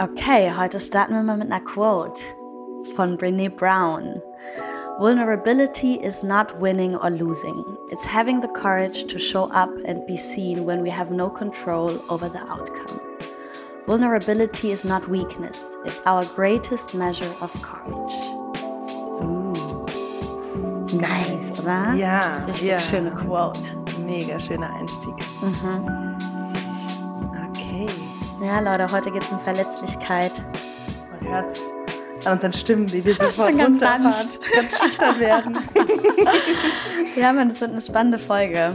Okay, heute starten wir mal mit einer Quote von Brene Brown. Vulnerability is not winning or losing. It's having the courage to show up and be seen when we have no control over the outcome. Vulnerability is not weakness. It's our greatest measure of courage. Nice, oder? Ja, Richtig ja. schöne Quote. Mega schöner Einstieg. Mhm. Ja, Leute, heute geht es um Verletzlichkeit. Man hört's an unseren Stimmen, wie wir sofort Schon ganz sanft. ganz schüchtern werden. Ja, man, das wird eine spannende Folge.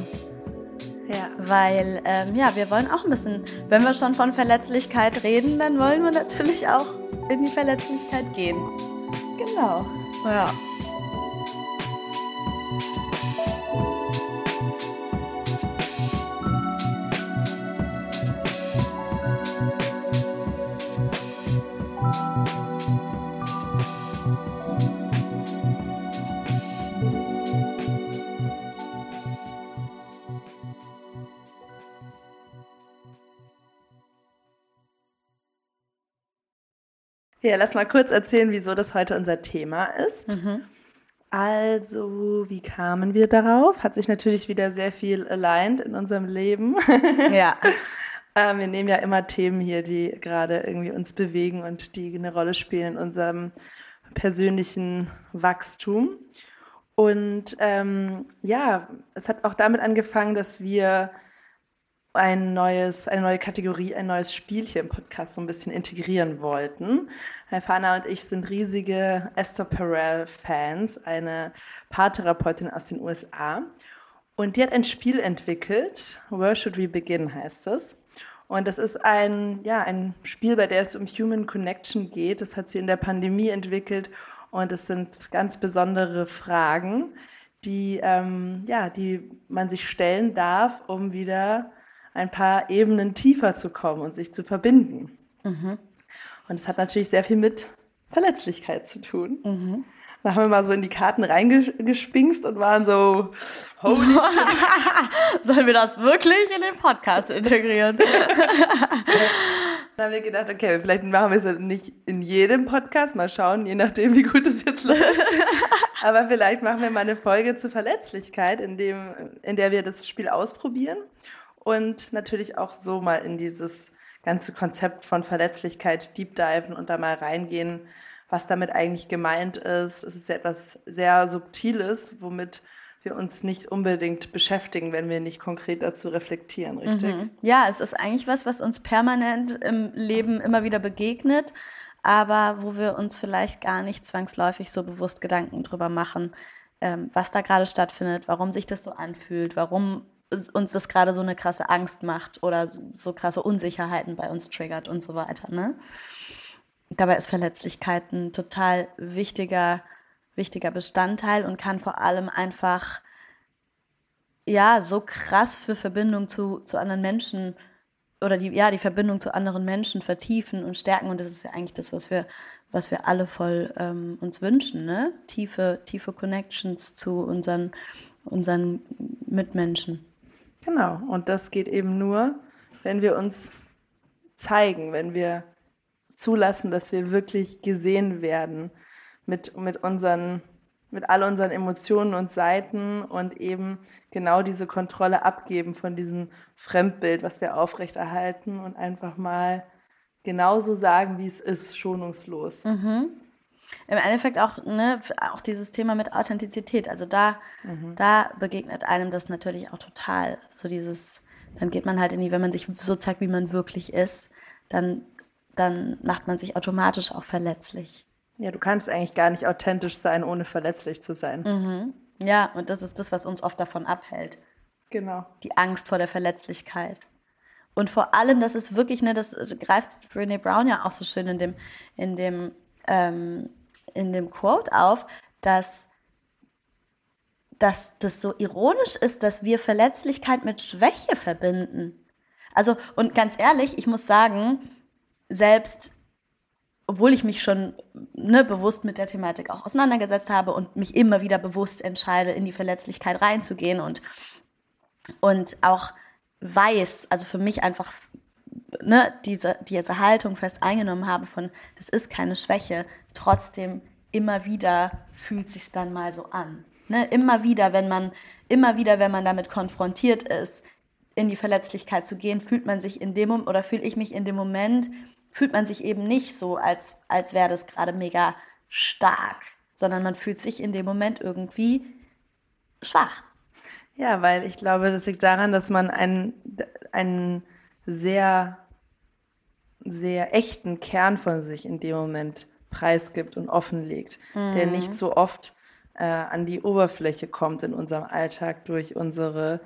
ja. Weil, ähm, ja, wir wollen auch ein bisschen, wenn wir schon von Verletzlichkeit reden, dann wollen wir natürlich auch in die Verletzlichkeit gehen. Genau. Ja. Ja, lass mal kurz erzählen, wieso das heute unser Thema ist. Mhm. Also, wie kamen wir darauf? Hat sich natürlich wieder sehr viel aligned in unserem Leben. Ja. Ähm, wir nehmen ja immer Themen hier, die gerade irgendwie uns bewegen und die eine Rolle spielen in unserem persönlichen Wachstum. Und ähm, ja, es hat auch damit angefangen, dass wir ein neues, eine neue Kategorie, ein neues Spiel hier im Podcast so ein bisschen integrieren wollten. Fana und ich sind riesige Esther Perel-Fans, eine Paartherapeutin aus den USA. Und die hat ein Spiel entwickelt, Where Should We Begin heißt es. Und das ist ein, ja, ein Spiel, bei der es um Human Connection geht. Das hat sie in der Pandemie entwickelt und es sind ganz besondere Fragen, die, ähm, ja, die man sich stellen darf, um wieder ein paar Ebenen tiefer zu kommen und sich zu verbinden. Und es hat natürlich sehr viel mit Verletzlichkeit zu tun. Da haben wir mal so in die Karten reingespingst und waren so, holy shit. Sollen wir das wirklich in den Podcast integrieren? Dann haben wir gedacht, okay, vielleicht machen wir es nicht in jedem Podcast, mal schauen, je nachdem, wie gut es jetzt läuft. Aber vielleicht machen wir mal eine Folge zur Verletzlichkeit, in, dem, in der wir das Spiel ausprobieren und natürlich auch so mal in dieses ganze Konzept von Verletzlichkeit deep diven und da mal reingehen, was damit eigentlich gemeint ist. Es ist ja etwas sehr Subtiles, womit wir uns nicht unbedingt beschäftigen, wenn wir nicht konkret dazu reflektieren, richtig? Ja, es ist eigentlich was, was uns permanent im Leben immer wieder begegnet, aber wo wir uns vielleicht gar nicht zwangsläufig so bewusst Gedanken drüber machen, ähm, was da gerade stattfindet, warum sich das so anfühlt, warum uns das gerade so eine krasse Angst macht oder so krasse Unsicherheiten bei uns triggert und so weiter. Ne? Dabei ist Verletzlichkeit ein total wichtiger, wichtiger Bestandteil und kann vor allem einfach ja, so krass für Verbindung zu, zu anderen Menschen oder die, ja, die Verbindung zu anderen Menschen vertiefen und stärken. Und das ist ja eigentlich das, was wir, was wir alle voll ähm, uns wünschen, ne? Tiefe, tiefe Connections zu unseren, unseren Mitmenschen. Genau, und das geht eben nur, wenn wir uns zeigen, wenn wir zulassen, dass wir wirklich gesehen werden mit, mit unseren, mit all unseren Emotionen und Seiten und eben genau diese Kontrolle abgeben von diesem Fremdbild, was wir aufrechterhalten und einfach mal genauso sagen, wie es ist, schonungslos. Im Endeffekt auch, ne, auch dieses Thema mit Authentizität. Also da, da begegnet einem das natürlich auch total. So dieses, dann geht man halt in die, wenn man sich so zeigt, wie man wirklich ist, dann, dann macht man sich automatisch auch verletzlich. Ja, du kannst eigentlich gar nicht authentisch sein, ohne verletzlich zu sein. Ja, und das ist das, was uns oft davon abhält. Genau. Die Angst vor der Verletzlichkeit. Und vor allem, das ist wirklich, ne, das greift Brene Brown ja auch so schön in dem, in dem, ähm, in dem Quote auf, dass, dass das so ironisch ist, dass wir Verletzlichkeit mit Schwäche verbinden. Also, und ganz ehrlich, ich muss sagen, selbst obwohl ich mich schon ne, bewusst mit der Thematik auch auseinandergesetzt habe und mich immer wieder bewusst entscheide, in die Verletzlichkeit reinzugehen und, und auch weiß, also für mich einfach ne, diese, diese Haltung fest eingenommen habe von, das ist keine Schwäche, trotzdem immer wieder fühlt sich dann mal so an. Ne? Immer wieder, wenn man, immer wieder, wenn man damit konfrontiert ist, in die Verletzlichkeit zu gehen, fühlt man sich in dem Moment oder fühle ich mich in dem Moment, fühlt man sich eben nicht so, als, als wäre das gerade mega stark, sondern man fühlt sich in dem Moment irgendwie schwach. Ja, weil ich glaube, das liegt daran, dass man einen, einen sehr, sehr echten Kern von sich in dem Moment preisgibt und offenlegt, mhm. der nicht so oft äh, an die Oberfläche kommt in unserem Alltag durch unsere,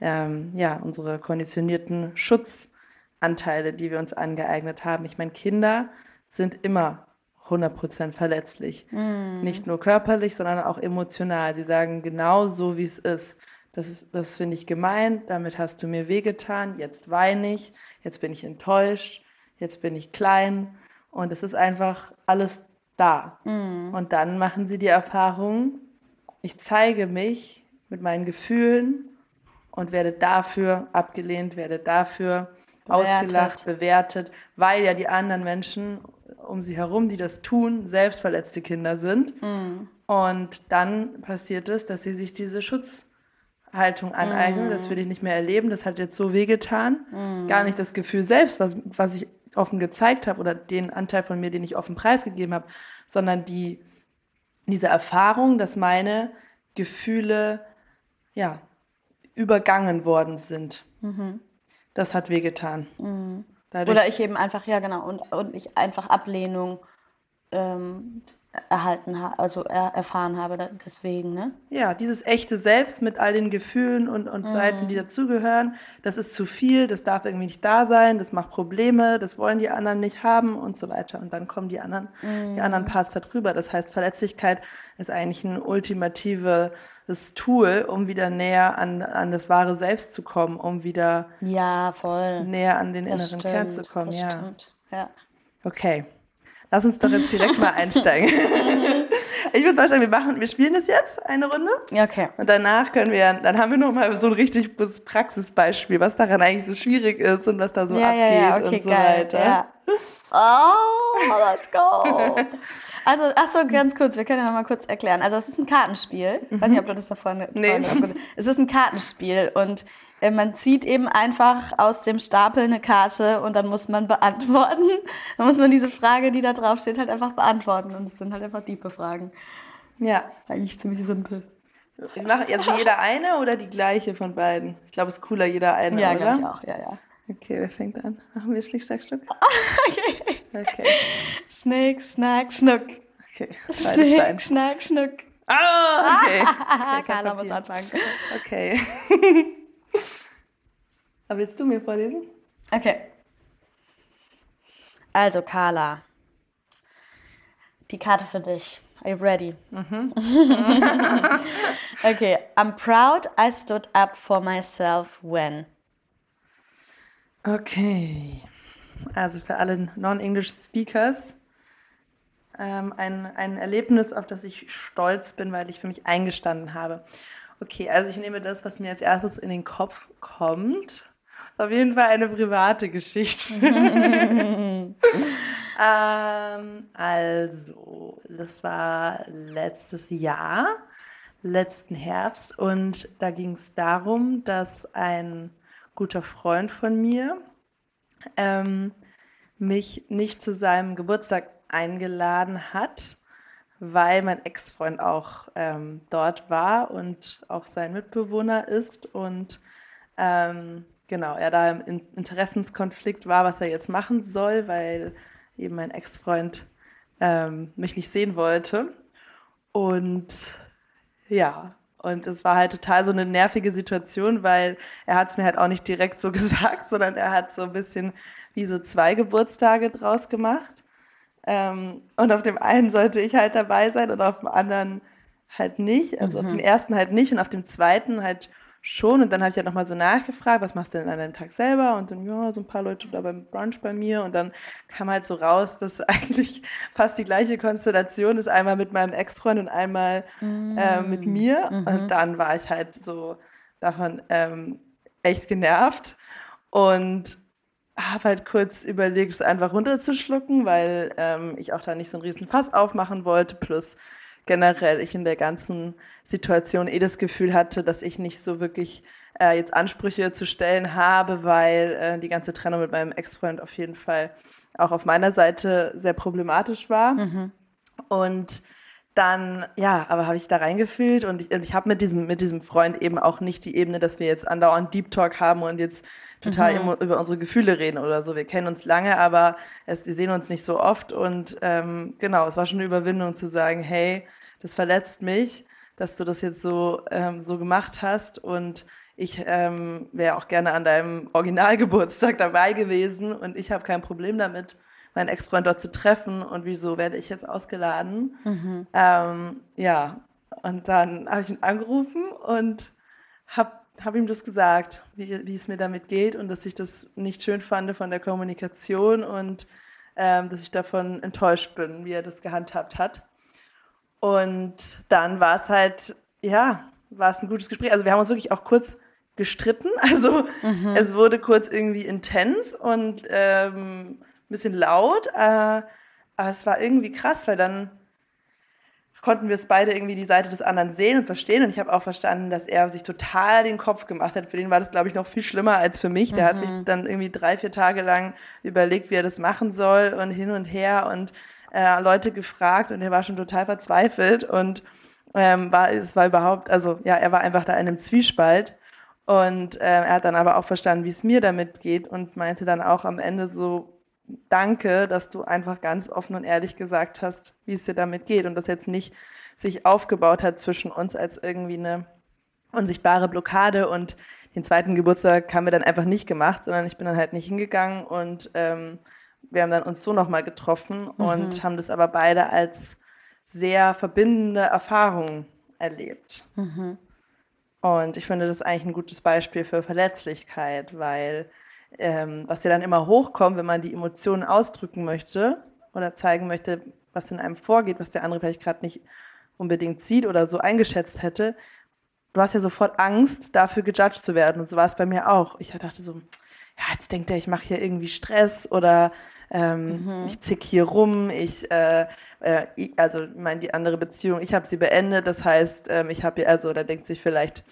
ähm, ja, unsere konditionierten Schutzanteile, die wir uns angeeignet haben. Ich meine, Kinder sind immer 100% verletzlich. Mhm. Nicht nur körperlich, sondern auch emotional. Sie sagen genau so, wie es ist. Das, ist, das finde ich gemein, damit hast du mir wehgetan, jetzt weine ich, jetzt bin ich enttäuscht, jetzt bin ich klein. Und es ist einfach alles da. Mhm. Und dann machen sie die Erfahrung, ich zeige mich mit meinen Gefühlen und werde dafür abgelehnt, werde dafür bewertet. ausgelacht, bewertet, weil ja die anderen Menschen um sie herum, die das tun, selbst verletzte Kinder sind. Mhm. Und dann passiert es, dass sie sich diese Schutzhaltung aneignen. Mhm. Das will ich nicht mehr erleben. Das hat jetzt so wehgetan. Mhm. Gar nicht das Gefühl selbst, was, was ich offen gezeigt habe oder den Anteil von mir, den ich offen preisgegeben habe, sondern die, diese Erfahrung, dass meine Gefühle ja, übergangen worden sind. Mhm. Das hat wehgetan. Mhm. Oder ich eben einfach, ja genau, und, und ich einfach Ablehnung ähm, erhalten also er, erfahren habe deswegen, ne? Ja, dieses echte Selbst mit all den Gefühlen und, und mhm. Seiten, die dazugehören, das ist zu viel, das darf irgendwie nicht da sein, das macht Probleme, das wollen die anderen nicht haben und so weiter. Und dann kommen die anderen, mhm. die anderen Parts darüber. Das heißt, Verletzlichkeit ist eigentlich ein ultimative das Tool, um wieder näher an, an das wahre Selbst zu kommen, um wieder ja, voll. näher an den das inneren stimmt, Kern zu kommen. Das ja. Stimmt. ja. Okay. Lass uns doch jetzt direkt mal einsteigen. ich würde vorstellen, wir machen, wir spielen das jetzt eine Runde. Ja, okay. Und danach können wir, dann haben wir noch mal so ein richtig Praxisbeispiel, was daran eigentlich so schwierig ist und was da so ja, abgeht ja, ja, okay, und so geil, weiter. Oh, let's go. Also, ach so, ganz kurz, wir können ja noch mal kurz erklären. Also, es ist ein Kartenspiel. Ich weiß nicht, ob du das da vorne... Nee. es ist ein Kartenspiel und man zieht eben einfach aus dem Stapel eine Karte und dann muss man beantworten. Dann muss man diese Frage, die da drauf steht, halt einfach beantworten. Und es sind halt einfach diepe Fragen. Ja. Eigentlich ziemlich simpel. Machen also jeder eine oder die gleiche von beiden? Ich glaube, es ist cooler, jeder eine, ja, oder? Ja, ich auch, ja, ja. Okay, wer fängt an? Machen wir Schnick, Schnack, Schnuck? okay. okay. Schnick, Schnack, Schnuck. Okay, Schnick, Stein. Schnack, Schnuck. Ah, okay. okay Carla muss anfangen. Okay. Aber willst du mir vorlesen? Okay. Also, Carla. Die Karte für dich. Are you ready? Mhm. okay. I'm proud I stood up for myself when. Okay. Also für alle Non-English Speakers ähm, ein, ein Erlebnis, auf das ich stolz bin, weil ich für mich eingestanden habe. Okay, also ich nehme das, was mir als erstes in den Kopf kommt. Auf jeden Fall eine private Geschichte. ähm, also, das war letztes Jahr, letzten Herbst, und da ging es darum, dass ein guter Freund von mir ähm, mich nicht zu seinem Geburtstag eingeladen hat, weil mein Ex-Freund auch ähm, dort war und auch sein Mitbewohner ist und ähm, genau, er da im Interessenskonflikt war, was er jetzt machen soll, weil eben mein Ex-Freund ähm, mich nicht sehen wollte. Und ja, und es war halt total so eine nervige Situation, weil er hat es mir halt auch nicht direkt so gesagt, sondern er hat so ein bisschen wie so zwei Geburtstage draus gemacht. Ähm, und auf dem einen sollte ich halt dabei sein und auf dem anderen halt nicht. Also mhm. auf dem ersten halt nicht und auf dem zweiten halt schon. Und dann habe ich halt nochmal so nachgefragt, was machst du denn an deinem Tag selber? Und dann, ja, so ein paar Leute da beim Brunch bei mir. Und dann kam halt so raus, dass eigentlich fast die gleiche Konstellation ist. Einmal mit meinem Ex-Freund und einmal mm. äh, mit mir. Mhm. Und dann war ich halt so davon ähm, echt genervt. Und habe halt kurz überlegt, es einfach runterzuschlucken, weil ähm, ich auch da nicht so einen riesen Fass aufmachen wollte. Plus generell ich in der ganzen Situation eh das Gefühl hatte, dass ich nicht so wirklich äh, jetzt Ansprüche zu stellen habe, weil äh, die ganze Trennung mit meinem Ex-Freund auf jeden Fall auch auf meiner Seite sehr problematisch war. Mhm. Und dann, ja, aber habe ich da reingefühlt und ich, ich habe mit diesem, mit diesem Freund eben auch nicht die Ebene, dass wir jetzt andauernd Deep Talk haben und jetzt total mhm. über unsere Gefühle reden oder so. Wir kennen uns lange, aber es, wir sehen uns nicht so oft und ähm, genau, es war schon eine Überwindung zu sagen, hey, das verletzt mich, dass du das jetzt so, ähm, so gemacht hast und ich ähm, wäre auch gerne an deinem Originalgeburtstag dabei gewesen und ich habe kein Problem damit, meinen Ex-Freund dort zu treffen und wieso werde ich jetzt ausgeladen? Mhm. Ähm, ja, und dann habe ich ihn angerufen und habe hab ihm das gesagt, wie, wie es mir damit geht und dass ich das nicht schön fand von der Kommunikation und ähm, dass ich davon enttäuscht bin, wie er das gehandhabt hat. Und dann war es halt, ja, war es ein gutes Gespräch. Also wir haben uns wirklich auch kurz gestritten. Also mhm. es wurde kurz irgendwie intens und ähm, ein bisschen laut. Äh, aber es war irgendwie krass, weil dann konnten wir es beide irgendwie die Seite des anderen sehen und verstehen. Und ich habe auch verstanden, dass er sich total den Kopf gemacht hat. Für den war das, glaube ich, noch viel schlimmer als für mich. Der mhm. hat sich mhm. dann irgendwie drei, vier Tage lang überlegt, wie er das machen soll und hin und her und äh, Leute gefragt und er war schon total verzweifelt und ähm, war, es war überhaupt, also ja, er war einfach da in einem Zwiespalt. Und äh, er hat dann aber auch verstanden, wie es mir damit geht und meinte dann auch am Ende so, danke, dass du einfach ganz offen und ehrlich gesagt hast, wie es dir damit geht und das jetzt nicht sich aufgebaut hat zwischen uns als irgendwie eine unsichtbare Blockade und den zweiten Geburtstag haben wir dann einfach nicht gemacht, sondern ich bin dann halt nicht hingegangen und ähm, wir haben dann uns so nochmal getroffen mhm. und haben das aber beide als sehr verbindende Erfahrung erlebt. Mhm. Und ich finde das eigentlich ein gutes Beispiel für Verletzlichkeit, weil ähm, was ja dann immer hochkommt, wenn man die Emotionen ausdrücken möchte oder zeigen möchte, was in einem vorgeht, was der andere vielleicht gerade nicht unbedingt sieht oder so eingeschätzt hätte, du hast ja sofort Angst, dafür gejudged zu werden. Und so war es bei mir auch. Ich dachte so, ja, jetzt denkt er, ich mache hier irgendwie Stress oder ähm, mhm. ich zick hier rum, ich, äh, äh, also ich meine, die andere Beziehung, ich habe sie beendet, das heißt, ähm, ich habe ihr, also da denkt sich vielleicht,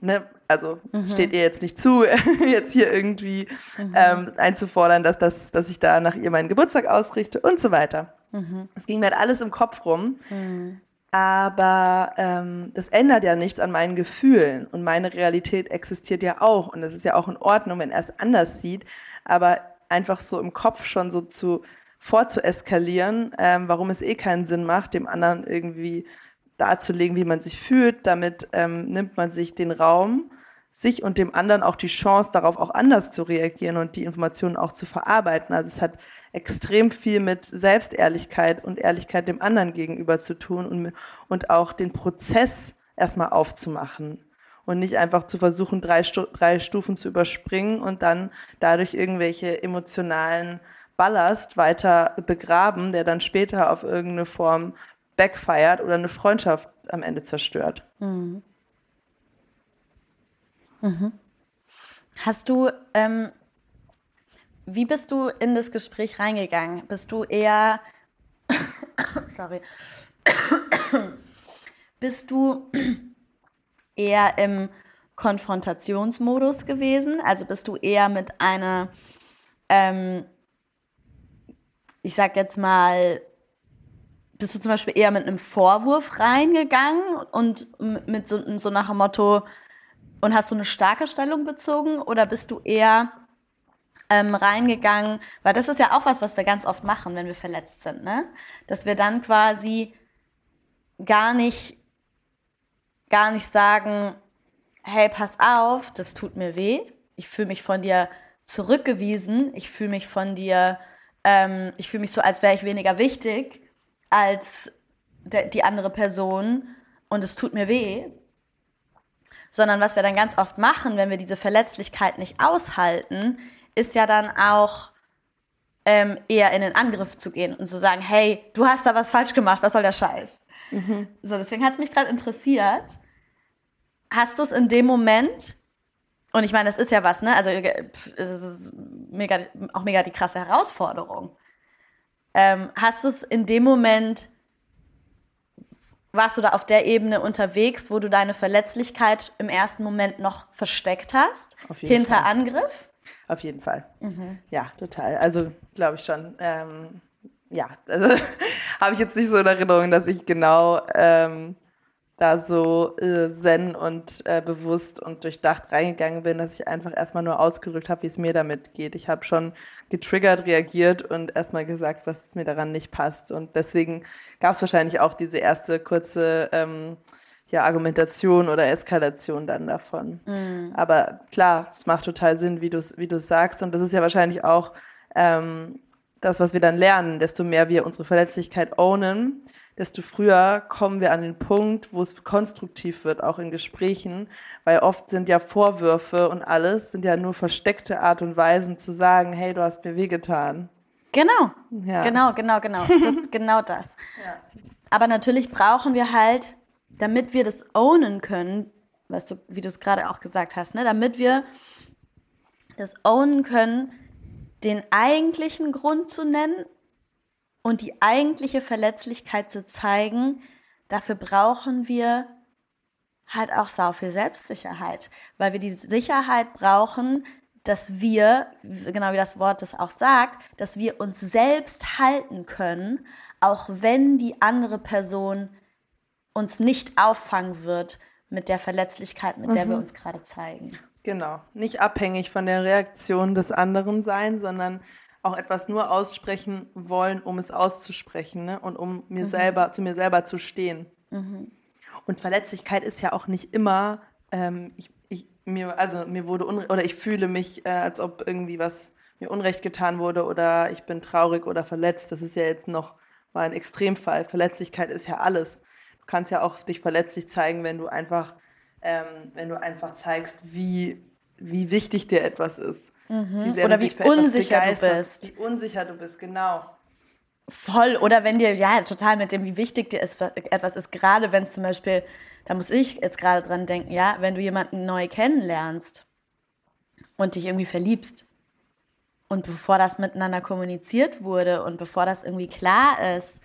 ne, also mhm. steht ihr jetzt nicht zu, jetzt hier irgendwie mhm. ähm, einzufordern, dass, das, dass ich da nach ihr meinen Geburtstag ausrichte und so weiter. Mhm. Es ging mir halt alles im Kopf rum. Mhm. Aber ähm, das ändert ja nichts an meinen Gefühlen und meine Realität existiert ja auch und es ist ja auch in Ordnung, wenn er es anders sieht. Aber einfach so im Kopf schon so zu vorzueskalieren, ähm, warum es eh keinen Sinn macht, dem anderen irgendwie darzulegen, wie man sich fühlt. Damit ähm, nimmt man sich den Raum, sich und dem anderen auch die Chance, darauf auch anders zu reagieren und die Informationen auch zu verarbeiten. Also es hat extrem viel mit Selbstehrlichkeit und Ehrlichkeit dem anderen gegenüber zu tun und, und auch den Prozess erstmal aufzumachen und nicht einfach zu versuchen, drei, Stu drei Stufen zu überspringen und dann dadurch irgendwelche emotionalen Ballast weiter begraben, der dann später auf irgendeine Form backfeiert oder eine Freundschaft am Ende zerstört. Mhm. Mhm. Hast du, ähm, wie bist du in das Gespräch reingegangen? Bist du eher, sorry, bist du eher im Konfrontationsmodus gewesen? Also bist du eher mit einer, ähm, ich sag jetzt mal, bist du zum Beispiel eher mit einem Vorwurf reingegangen und mit so, so nach dem Motto, und hast du eine starke Stellung bezogen oder bist du eher ähm, reingegangen, weil das ist ja auch was, was wir ganz oft machen, wenn wir verletzt sind, ne? Dass wir dann quasi gar nicht, gar nicht sagen, hey, pass auf, das tut mir weh, ich fühle mich von dir zurückgewiesen, ich fühle mich von dir, ähm, ich fühle mich so, als wäre ich weniger wichtig als die andere Person und es tut mir weh. Sondern was wir dann ganz oft machen, wenn wir diese Verletzlichkeit nicht aushalten, ist ja dann auch ähm, eher in den Angriff zu gehen und zu sagen, hey, du hast da was falsch gemacht, was soll der Scheiß? Mhm. So, deswegen hat es mich gerade interessiert, hast du es in dem Moment Und ich meine, das ist ja was, ne? Also äh, es ist mega, auch mega die krasse Herausforderung. Ähm, hast du es in dem Moment, warst du da auf der Ebene unterwegs, wo du deine Verletzlichkeit im ersten Moment noch versteckt hast? hinter Fall. Angriff? Auf jeden Fall. Mhm. Ja, total. Also glaube ich schon. Ähm, ja, also habe ich jetzt nicht so in Erinnerung, dass ich genau ähm, da so äh, zen und äh, bewusst und durchdacht reingegangen bin, dass ich einfach erstmal nur ausgedrückt habe, wie es mir damit geht. Ich habe schon getriggert, reagiert und erstmal gesagt, was mir daran nicht passt. Und deswegen gab es wahrscheinlich auch diese erste kurze ähm, ja, Argumentation oder Eskalation dann davon. Mhm. Aber klar, es macht total Sinn, wie du es wie sagst. Und das ist ja wahrscheinlich auch ähm, das, was wir dann lernen, desto mehr wir unsere Verletzlichkeit ownen, desto früher kommen wir an den Punkt, wo es konstruktiv wird, auch in Gesprächen, weil oft sind ja Vorwürfe und alles sind ja nur versteckte Art und Weisen zu sagen, hey, du hast mir wehgetan. Genau, ja. genau, genau, genau, das ist genau das. Ja. Aber natürlich brauchen wir halt, damit wir das ownen können, weißt du, wie du es gerade auch gesagt hast, ne, damit wir das ownen können, den eigentlichen Grund zu nennen und die eigentliche Verletzlichkeit zu zeigen, dafür brauchen wir halt auch sau viel Selbstsicherheit, weil wir die Sicherheit brauchen, dass wir, genau wie das Wort das auch sagt, dass wir uns selbst halten können, auch wenn die andere Person uns nicht auffangen wird mit der Verletzlichkeit, mit der wir mhm. uns gerade zeigen. Genau, nicht abhängig von der Reaktion des anderen sein, sondern auch etwas nur aussprechen wollen, um es auszusprechen ne? und um mir mhm. selber, zu mir selber zu stehen. Mhm. Und Verletzlichkeit ist ja auch nicht immer, ähm, ich, ich, mir, also mir wurde oder ich fühle mich, äh, als ob irgendwie was mir Unrecht getan wurde oder ich bin traurig oder verletzt. Das ist ja jetzt noch mal ein Extremfall. Verletzlichkeit ist ja alles. Du kannst ja auch dich verletzlich zeigen, wenn du einfach, ähm, wenn du einfach zeigst, wie, wie wichtig dir etwas ist. Mhm. Wie Oder wie unsicher du bist. Wie unsicher du bist, genau. Voll. Oder wenn dir, ja, total mit dem, wie wichtig dir ist, etwas ist, gerade wenn es zum Beispiel, da muss ich jetzt gerade dran denken, ja, wenn du jemanden neu kennenlernst und dich irgendwie verliebst und bevor das miteinander kommuniziert wurde und bevor das irgendwie klar ist,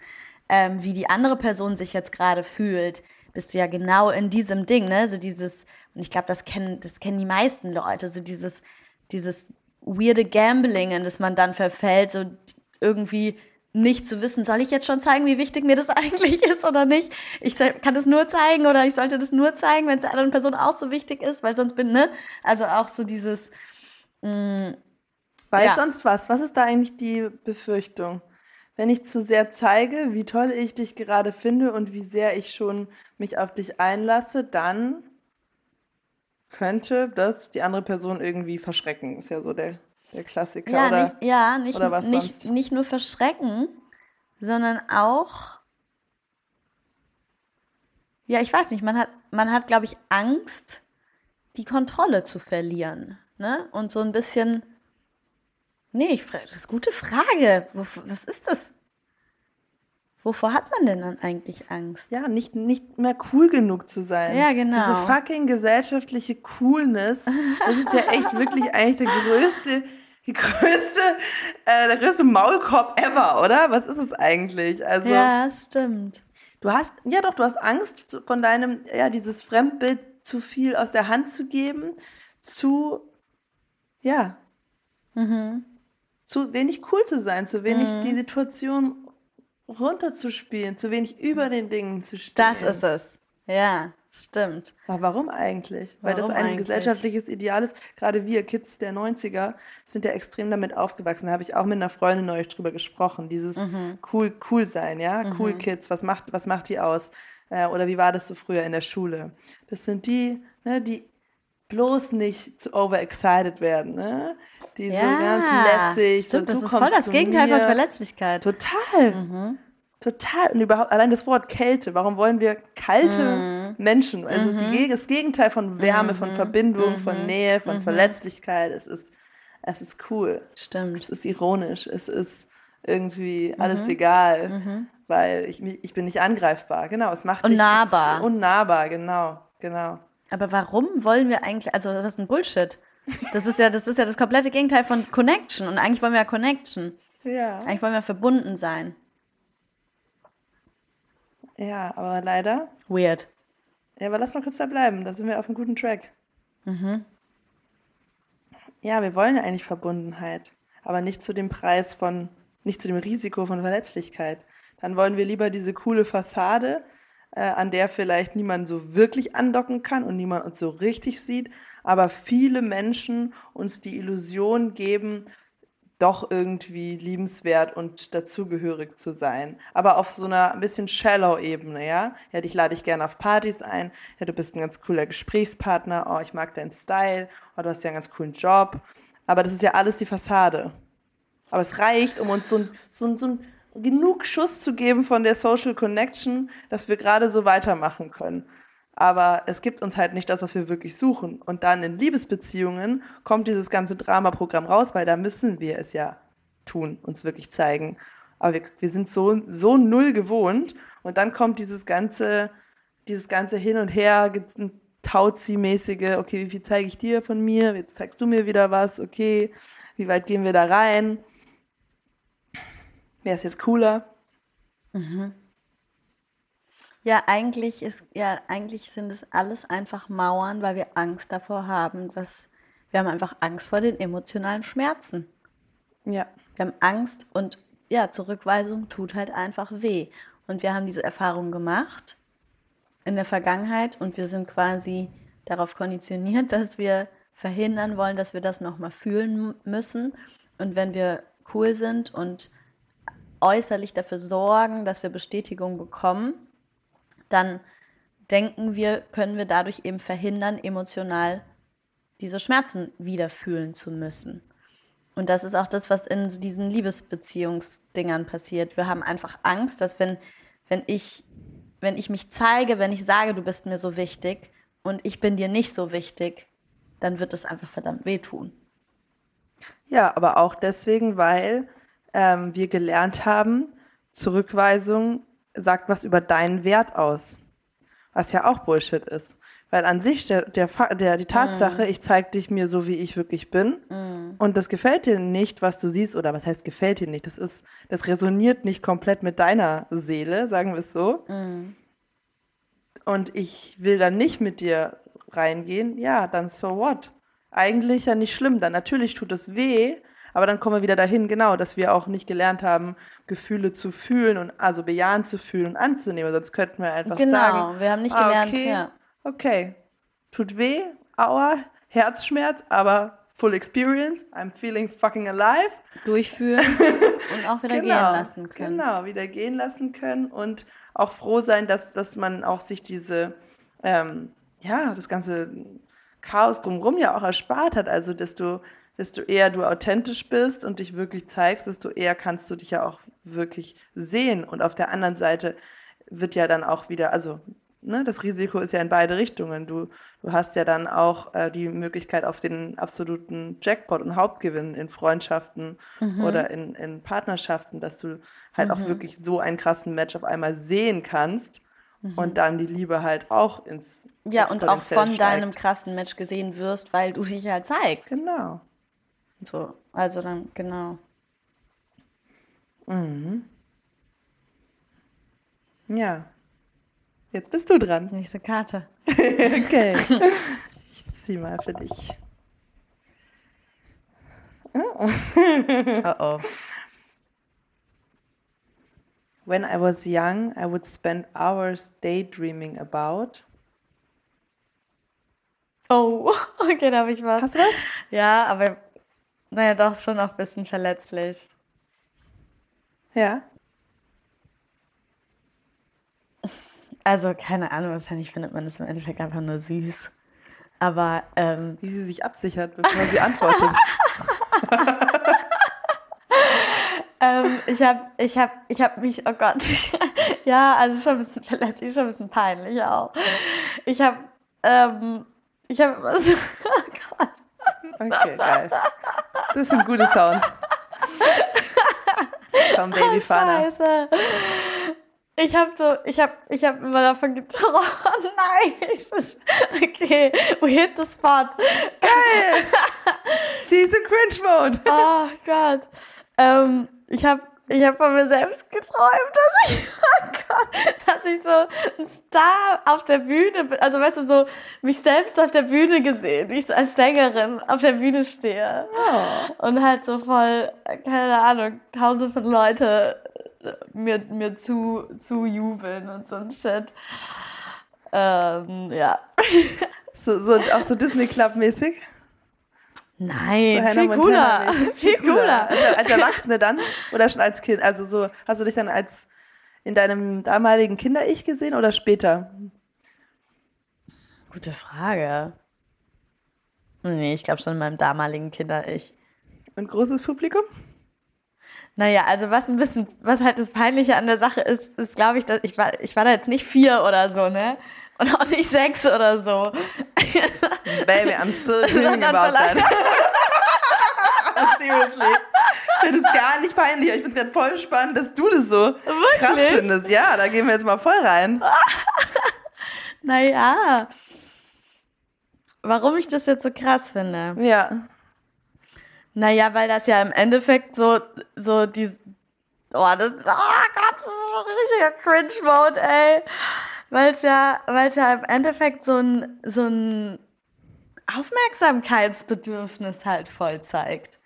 ähm, wie die andere Person sich jetzt gerade fühlt, bist du ja genau in diesem Ding, ne? So dieses, und ich glaube, das kennen, das kennen die meisten Leute, so dieses, dieses weirde Gambling, in das man dann verfällt, so irgendwie nicht zu wissen, soll ich jetzt schon zeigen, wie wichtig mir das eigentlich ist oder nicht? Ich kann das nur zeigen oder ich sollte das nur zeigen, wenn es der anderen Person auch so wichtig ist, weil sonst bin, ne? Also auch so dieses. Mh, mm, weil ja. sonst was? Was ist da eigentlich die Befürchtung? Wenn ich zu sehr zeige, wie toll ich dich gerade finde und wie sehr ich schon mich auf dich einlasse, dann könnte das die andere Person irgendwie verschrecken. Ist ja so der, der Klassiker. Ja, oder, nicht, ja, nicht, oder was nicht, nicht nur verschrecken, sondern auch, ja, ich weiß nicht, man hat, man hat, glaube ich, Angst, die Kontrolle zu verlieren. Ne? Und so ein bisschen, nee, ich, das ist eine gute Frage. Was ist das? Wovor hat man denn dann eigentlich Angst? Ja, nicht, nicht mehr cool genug zu sein. Ja, genau. Diese fucking gesellschaftliche Coolness, das ist ja echt wirklich eigentlich der größte, die größte, äh, der größte Maulkorb ever, oder? Was ist es eigentlich? Also, ja, stimmt. Du hast, ja doch, du hast Angst von deinem, ja, dieses Fremdbild zu viel aus der Hand zu geben, zu, ja, mhm. zu wenig cool zu sein, zu wenig mhm. die Situation runterzuspielen, zu wenig über den Dingen zu stehen. Das ist es. Ja, stimmt. Aber warum eigentlich? Weil das ein eigentlich? gesellschaftliches Ideal ist. Gerade wir Kids der 90er sind ja extrem damit aufgewachsen. Da habe ich auch mit einer Freundin neulich drüber gesprochen. Dieses mhm. cool, cool sein, ja? Mhm. Cool Kids, was macht, was macht die aus? Äh, oder wie war das so früher in der Schule? Das sind die, ne, die bloß nicht zu overexcited werden, ne? Die ja, so ganz lässig. Stimmt, das ist voll das Gegenteil von Verletzlichkeit. Total. Mhm. Total. Und überhaupt, allein das Wort Kälte. Warum wollen wir kalte mhm. Menschen? Also mhm. die, das Gegenteil von Wärme, von mhm. Verbindung, von mhm. Nähe, von mhm. Verletzlichkeit. Es ist, es ist cool. Stimmt. Es ist ironisch. Es ist irgendwie alles egal. Weil ich, ich bin nicht angreifbar. Genau. Es macht unnahbar. Dich, unnahbar, genau. Genau. Aber warum wollen wir eigentlich, also das ist ein Bullshit. Das ist ja, das ist ja das komplette Gegenteil von Connection. Und eigentlich wollen wir ja Connection. Ja. Eigentlich wollen wir verbunden sein. Ja, aber leider. Weird. Ja, aber lass mal kurz da bleiben. Da sind wir auf einem guten Track. Mhm. Ja, wir wollen ja eigentlich Verbundenheit. Aber nicht zu dem Preis von, nicht zu dem Risiko von Verletzlichkeit. Dann wollen wir lieber diese coole Fassade, äh, an der vielleicht niemand so wirklich andocken kann und niemand uns so richtig sieht, aber viele Menschen uns die Illusion geben, doch irgendwie liebenswert und dazugehörig zu sein. Aber auf so einer ein bisschen shallow Ebene, ja? Ja, dich lade ich gerne auf Partys ein. Ja, du bist ein ganz cooler Gesprächspartner. Oh, ich mag deinen Style. Oh, du hast ja einen ganz coolen Job. Aber das ist ja alles die Fassade. Aber es reicht, um uns so ein, so ein, so ein genug Schuss zu geben von der Social Connection, dass wir gerade so weitermachen können. Aber es gibt uns halt nicht das, was wir wirklich suchen. Und dann in Liebesbeziehungen kommt dieses ganze Dramaprogramm raus, weil da müssen wir es ja tun, uns wirklich zeigen. Aber wir, wir sind so, so null gewohnt. Und dann kommt dieses ganze, dieses ganze Hin und Her, Tauzi-mäßige, okay, wie viel zeige ich dir von mir? Jetzt zeigst du mir wieder was, okay, wie weit gehen wir da rein? Wer ist jetzt cooler? Mhm. Ja, eigentlich ist, ja, eigentlich sind es alles einfach Mauern, weil wir Angst davor haben, dass wir haben einfach Angst vor den emotionalen Schmerzen. Ja. Wir haben Angst und ja, Zurückweisung tut halt einfach weh. Und wir haben diese Erfahrung gemacht in der Vergangenheit und wir sind quasi darauf konditioniert, dass wir verhindern wollen, dass wir das nochmal fühlen müssen. Und wenn wir cool sind und äußerlich dafür sorgen, dass wir Bestätigung bekommen, dann denken wir, können wir dadurch eben verhindern, emotional diese Schmerzen wieder fühlen zu müssen. Und das ist auch das, was in diesen Liebesbeziehungsdingern passiert. Wir haben einfach Angst, dass wenn, wenn ich, wenn ich mich zeige, wenn ich sage, du bist mir so wichtig und ich bin dir nicht so wichtig, dann wird es einfach verdammt wehtun. Ja, aber auch deswegen, weil ähm, wir gelernt haben, Zurückweisung sagt was über deinen Wert aus. Was ja auch Bullshit ist. Weil an sich der, der, der die Tatsache, mm. ich zeige dich mir so, wie ich wirklich bin, mm. und das gefällt dir nicht, was du siehst, oder was heißt gefällt dir nicht? Das ist, das resoniert nicht komplett mit deiner Seele, sagen wir es so. Mm. Und ich will dann nicht mit dir reingehen, ja, dann so what? Eigentlich ja nicht schlimm. Dann natürlich tut es weh, aber dann kommen wir wieder dahin, genau, dass wir auch nicht gelernt haben, Gefühle zu fühlen und also bejahend zu fühlen und anzunehmen. Sonst könnten wir einfach genau, sagen. Genau, wir haben nicht ah, gelernt. Okay, ja. okay, tut weh, aua, Herzschmerz, aber full experience, I'm feeling fucking alive. Durchführen und auch wieder genau, gehen lassen können. Genau, wieder gehen lassen können und auch froh sein, dass, dass man auch sich diese, ähm, ja, das ganze Chaos drumherum ja auch erspart hat. Also, dass du desto eher du authentisch bist und dich wirklich zeigst, desto eher kannst du dich ja auch wirklich sehen. Und auf der anderen Seite wird ja dann auch wieder, also ne, das Risiko ist ja in beide Richtungen. Du, du hast ja dann auch äh, die Möglichkeit auf den absoluten Jackpot und Hauptgewinn in Freundschaften mhm. oder in, in Partnerschaften, dass du halt mhm. auch wirklich so einen krassen Match auf einmal sehen kannst mhm. und dann die Liebe halt auch ins ja, und auch von steigt. deinem krassen Match gesehen wirst, weil du dich halt zeigst. Genau. So, also dann, genau. Mhm. Ja. Jetzt bist du dran. Nächste Karte. okay. Ich zieh mal für dich. Oh. oh oh. When I was young, I would spend hours daydreaming about. Oh, okay, da habe ich was. Hast du was? Ja, aber naja, doch schon auch ein bisschen verletzlich. Ja. Also, keine Ahnung, wahrscheinlich findet man das im Endeffekt einfach nur süß. Aber, ähm, Wie sie sich absichert, bevor sie antwortet. ähm, ich habe ich hab, ich hab mich, oh Gott. ja, also schon ein bisschen verletzlich, schon ein bisschen peinlich auch. Ich habe, ähm, ich habe was, oh Gott. Okay, geil. Das sind gute Sounds. Komm, Baby Fana. Scheiße. ich habe so, ich habe, ich habe immer davon geträumt. Oh nein, ich, okay, we hit the spot. Geil. Sie ist in Cringe-Mode. Oh Gott. Ähm, ich habe ich habe von mir selbst geträumt, dass ich, oh Gott, dass ich so ein Star auf der Bühne bin. Also weißt du, so mich selbst auf der Bühne gesehen, wie ich so als Sängerin auf der Bühne stehe. Oh. Und halt so voll, keine Ahnung, tausend von Leute mir, mir zu, zu jubeln und so ein Shit. Ähm, ja. So, so, auch so Disney Club-mäßig? Nein, so viel cooler. Viel cooler. Also als Erwachsene dann oder schon als Kind? Also so, hast du dich dann als in deinem damaligen Kinder-Ich gesehen oder später? Gute Frage. Nee, ich glaube schon in meinem damaligen Kinder-Ich. Und großes Publikum? Naja, also was ein bisschen, was halt das Peinliche an der Sache ist, ist, glaube ich, dass ich war, ich war da jetzt nicht vier oder so, ne? Und auch nicht sechs oder so. Baby, I'm still dreaming about that. Seriously. Ich finde es gar nicht peinlich. Ich finde es gerade voll spannend, dass du das so Wirklich? krass findest. Ja, da gehen wir jetzt mal voll rein. naja. Warum ich das jetzt so krass finde? Ja. Naja, weil das ja im Endeffekt so, so die, oh, das, oh Gott, das ist ein richtiger Cringe-Mode, ey weil es ja, weil es ja im Endeffekt so ein, so ein Aufmerksamkeitsbedürfnis halt voll zeigt.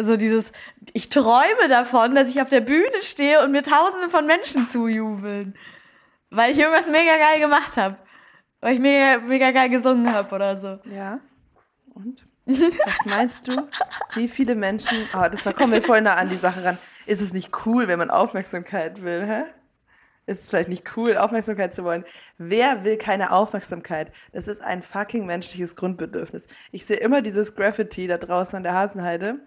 So dieses, ich träume davon, dass ich auf der Bühne stehe und mir tausende von Menschen zujubeln. Weil ich irgendwas mega geil gemacht habe. Weil ich mega, mega geil gesungen habe oder so. Ja. Und? Was meinst du? Wie viele Menschen, oh, das, da kommen wir voll nah an die Sache ran. Ist es nicht cool, wenn man Aufmerksamkeit will, hä? Ist es vielleicht nicht cool, Aufmerksamkeit zu wollen. Wer will keine Aufmerksamkeit? Das ist ein fucking menschliches Grundbedürfnis. Ich sehe immer dieses Graffiti da draußen an der Hasenheide,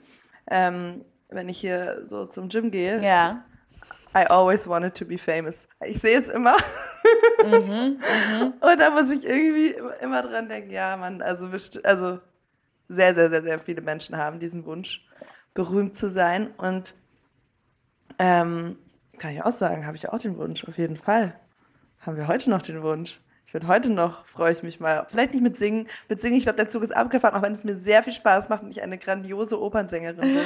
ähm, wenn ich hier so zum Gym gehe. Ja. I always wanted to be famous. Ich sehe es immer. Mhm, mh. Und da muss ich irgendwie immer dran denken, ja, man, also, also sehr, sehr, sehr, sehr viele Menschen haben diesen Wunsch, berühmt zu sein. Und ähm, kann ich auch sagen, habe ich auch den Wunsch, auf jeden Fall. Haben wir heute noch den Wunsch. Ich bin heute noch, freue ich mich mal. Vielleicht nicht mit Singen. Mit Singen, ich glaube, der Zug ist abgefahren, auch wenn es mir sehr viel Spaß macht und ich eine grandiose Opernsängerin bin.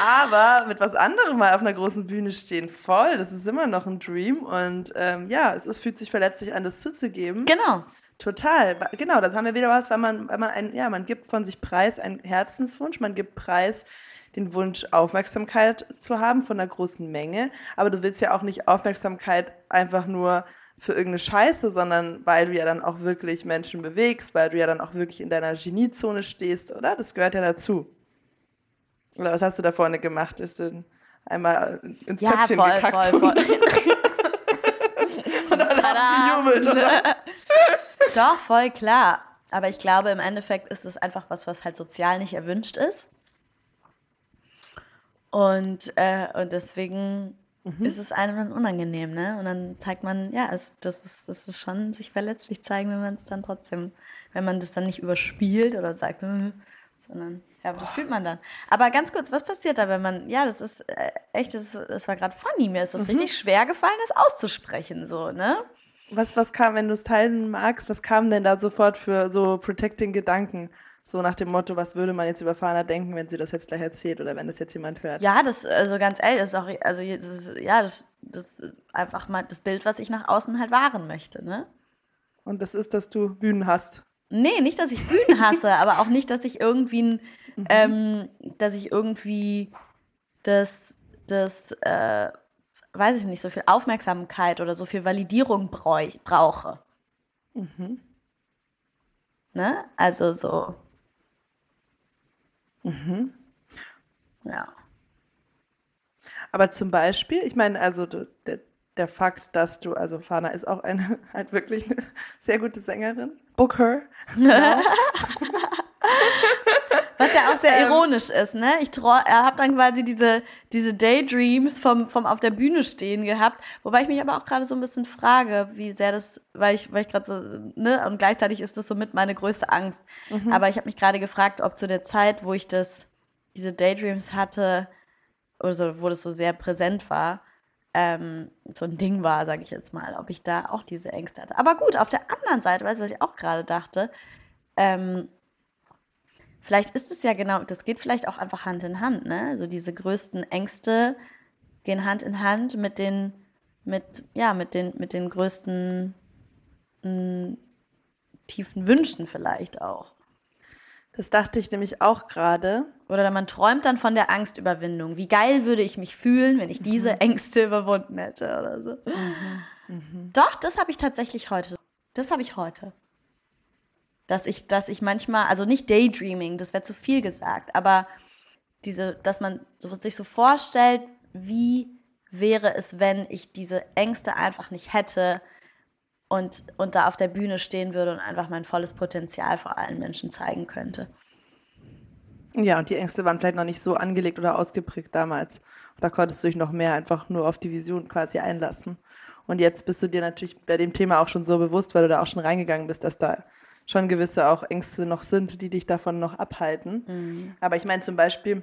Aber mit was anderem mal auf einer großen Bühne stehen, voll, das ist immer noch ein Dream. Und ähm, ja, es, es fühlt sich verletzlich an, das zuzugeben. Genau. Total, genau, das haben wir wieder was, weil man, weil man ein, ja, man gibt von sich preis, einen Herzenswunsch, man gibt preis den Wunsch, Aufmerksamkeit zu haben von einer großen Menge. Aber du willst ja auch nicht Aufmerksamkeit einfach nur für irgendeine Scheiße, sondern weil du ja dann auch wirklich Menschen bewegst, weil du ja dann auch wirklich in deiner Geniezone stehst, oder? Das gehört ja dazu. Oder was hast du da vorne gemacht? Ist du einmal ins ja, Töpfchen voll, gekackt? Voll, voll. und dann haben sie jubelt, oder? Doch, voll klar. Aber ich glaube, im Endeffekt ist es einfach was, was halt sozial nicht erwünscht ist. Und, äh, und deswegen mhm. ist es einem dann unangenehm, ne? Und dann zeigt man, ja, es, das, ist, das ist schon sich verletzlich zeigen, wenn man es dann trotzdem, wenn man das dann nicht überspielt oder sagt, äh, sondern ja, das fühlt man dann. Aber ganz kurz, was passiert da, wenn man, ja, das ist äh, echt, das, das war gerade funny, mir ist das mhm. richtig schwer gefallen, das auszusprechen, so, ne? Was, was kam, wenn du es teilen magst, was kam denn da sofort für so protecting Gedanken? So nach dem Motto, was würde man jetzt über Fana denken, wenn sie das jetzt gleich erzählt oder wenn das jetzt jemand hört? Ja, das, also ganz ehrlich, das ist auch, also das ist, ja, das, das einfach mal das Bild, was ich nach außen halt wahren möchte, ne? Und das ist, dass du Bühnen hast. Nee, nicht, dass ich Bühnen hasse, aber auch nicht, dass ich irgendwie, mhm. ähm, dass ich irgendwie das, das, äh, weiß ich nicht, so viel Aufmerksamkeit oder so viel Validierung brauche. Mhm. Ne? Also so, Mhm. Ja. Aber zum Beispiel, ich meine, also der, der Fakt, dass du, also Fana ist auch eine halt wirklich eine sehr gute Sängerin. Book her. Genau. Was ja auch sehr ähm, ironisch ist, ne? Ich habe dann quasi diese, diese Daydreams vom, vom auf der Bühne stehen gehabt, wobei ich mich aber auch gerade so ein bisschen frage, wie sehr das, weil ich, weil ich gerade so, ne, und gleichzeitig ist das so mit meine größte Angst. Mhm. Aber ich habe mich gerade gefragt, ob zu der Zeit, wo ich das, diese Daydreams hatte, also wo das so sehr präsent war, ähm, so ein Ding war, sage ich jetzt mal, ob ich da auch diese Ängste hatte. Aber gut, auf der anderen Seite, weißt du, was ich auch gerade dachte? Ähm, vielleicht ist es ja genau, das geht vielleicht auch einfach Hand in Hand, ne? Also diese größten Ängste gehen Hand in Hand mit den, mit, ja, mit den, mit den größten mh, mm, tiefen Wünschen vielleicht auch. Das dachte ich nämlich auch gerade. Oder man träumt dann von der Angstüberwindung. Wie geil würde ich mich fühlen, wenn ich diese mhm. Ängste überwunden hätte oder so. Mhm. Mhm. Doch, das habe ich tatsächlich heute. Das habe ich heute. Dass ich, dass ich manchmal, also nicht Daydreaming, das wäre zu viel gesagt, aber diese, dass man so, sich so vorstellt, wie wäre es, wenn ich diese Ängste einfach nicht hätte und, und da auf der Bühne stehen würde und einfach mein volles Potenzial vor allen Menschen zeigen könnte. Ja, und die Ängste waren vielleicht noch nicht so angelegt oder ausgeprägt damals. Da konntest du dich noch mehr einfach nur auf die Vision quasi einlassen. Und jetzt bist du dir natürlich bei dem Thema auch schon so bewusst, weil du da auch schon reingegangen bist, dass da schon gewisse auch Ängste noch sind, die dich davon noch abhalten. Mhm. Aber ich meine zum Beispiel,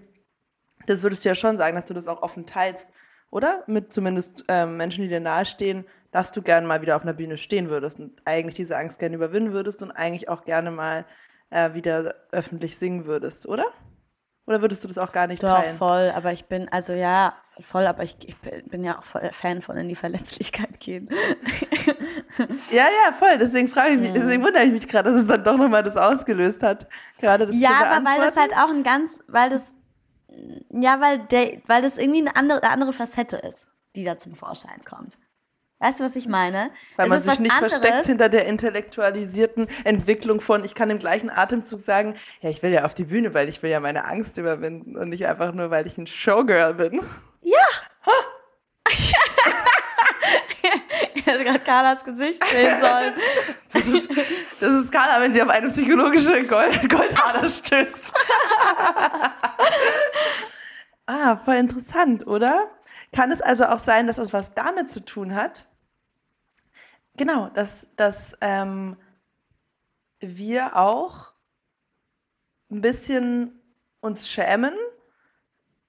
das würdest du ja schon sagen, dass du das auch offen teilst, oder? Mit zumindest ähm, Menschen, die dir nahestehen, dass du gerne mal wieder auf einer Bühne stehen würdest und eigentlich diese Angst gerne überwinden würdest und eigentlich auch gerne mal äh, wieder öffentlich singen würdest, oder? Oder würdest du das auch gar nicht Doch, teilen? voll, aber ich bin, also ja, voll, aber ich, ich bin ja auch voll Fan von in die Verletzlichkeit gehen. ja, ja, voll, deswegen frage ich mich, deswegen wundere ich mich gerade, dass es dann doch nochmal das ausgelöst hat. Gerade das ja, aber weil das halt auch ein ganz, weil das, ja, weil, der, weil das irgendwie eine andere, eine andere Facette ist, die da zum Vorschein kommt. Weißt du, was ich meine? Weil es man sich nicht anderes. versteckt hinter der intellektualisierten Entwicklung von, ich kann im gleichen Atemzug sagen, ja, ich will ja auf die Bühne, weil ich will ja meine Angst überwinden und nicht einfach nur, weil ich ein Showgirl bin. Ja. Ich hätte gerade Carlas Gesicht sehen sollen. Das ist, das ist Carla, wenn sie auf eine psychologische Gold Goldader stößt. ah, voll interessant, oder? Kann es also auch sein, dass das was damit zu tun hat? Genau, dass, dass ähm, wir auch ein bisschen uns schämen.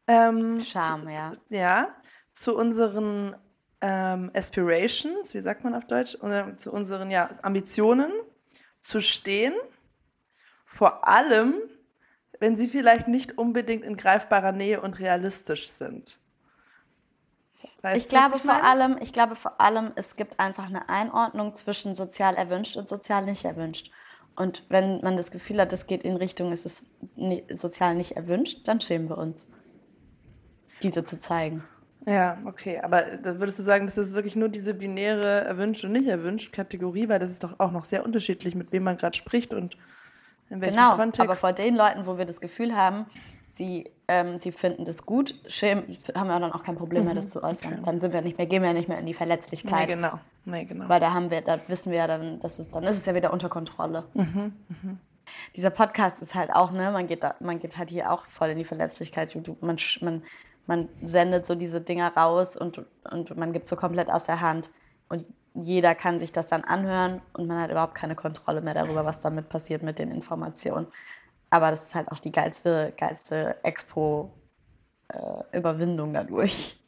Ähm, Scham, zu, ja. Ja, zu unseren ähm, Aspirations, wie sagt man auf Deutsch, zu unseren ja, Ambitionen zu stehen. Vor allem, wenn sie vielleicht nicht unbedingt in greifbarer Nähe und realistisch sind. Weißt ich glaube ich vor allem, ich glaube vor allem, es gibt einfach eine Einordnung zwischen sozial erwünscht und sozial nicht erwünscht. Und wenn man das Gefühl hat, es geht in Richtung, es ist sozial nicht erwünscht, dann schämen wir uns, diese zu zeigen. Ja, okay. Aber da würdest du sagen, das ist wirklich nur diese binäre erwünscht und nicht erwünscht Kategorie, weil das ist doch auch noch sehr unterschiedlich, mit wem man gerade spricht und in welchem genau, Kontext. Aber vor den Leuten, wo wir das Gefühl haben, sie, ähm, sie finden das gut, schämen, haben wir dann auch kein Problem mehr, das zu äußern. Okay. Dann sind wir nicht mehr, gehen wir nicht mehr in die Verletzlichkeit. Nee, genau. Nee, genau. Weil da haben wir, da wissen wir ja dann, dass es, dann ist es ja wieder unter Kontrolle. Mhm, mh. Dieser Podcast ist halt auch, ne, man geht, da, man geht halt hier auch voll in die Verletzlichkeit. Man, man, man sendet so diese Dinger raus und, und man gibt so komplett aus der Hand. Und jeder kann sich das dann anhören und man hat überhaupt keine Kontrolle mehr darüber, was damit passiert mit den Informationen. Aber das ist halt auch die geilste, geilste Expo-Überwindung äh, dadurch.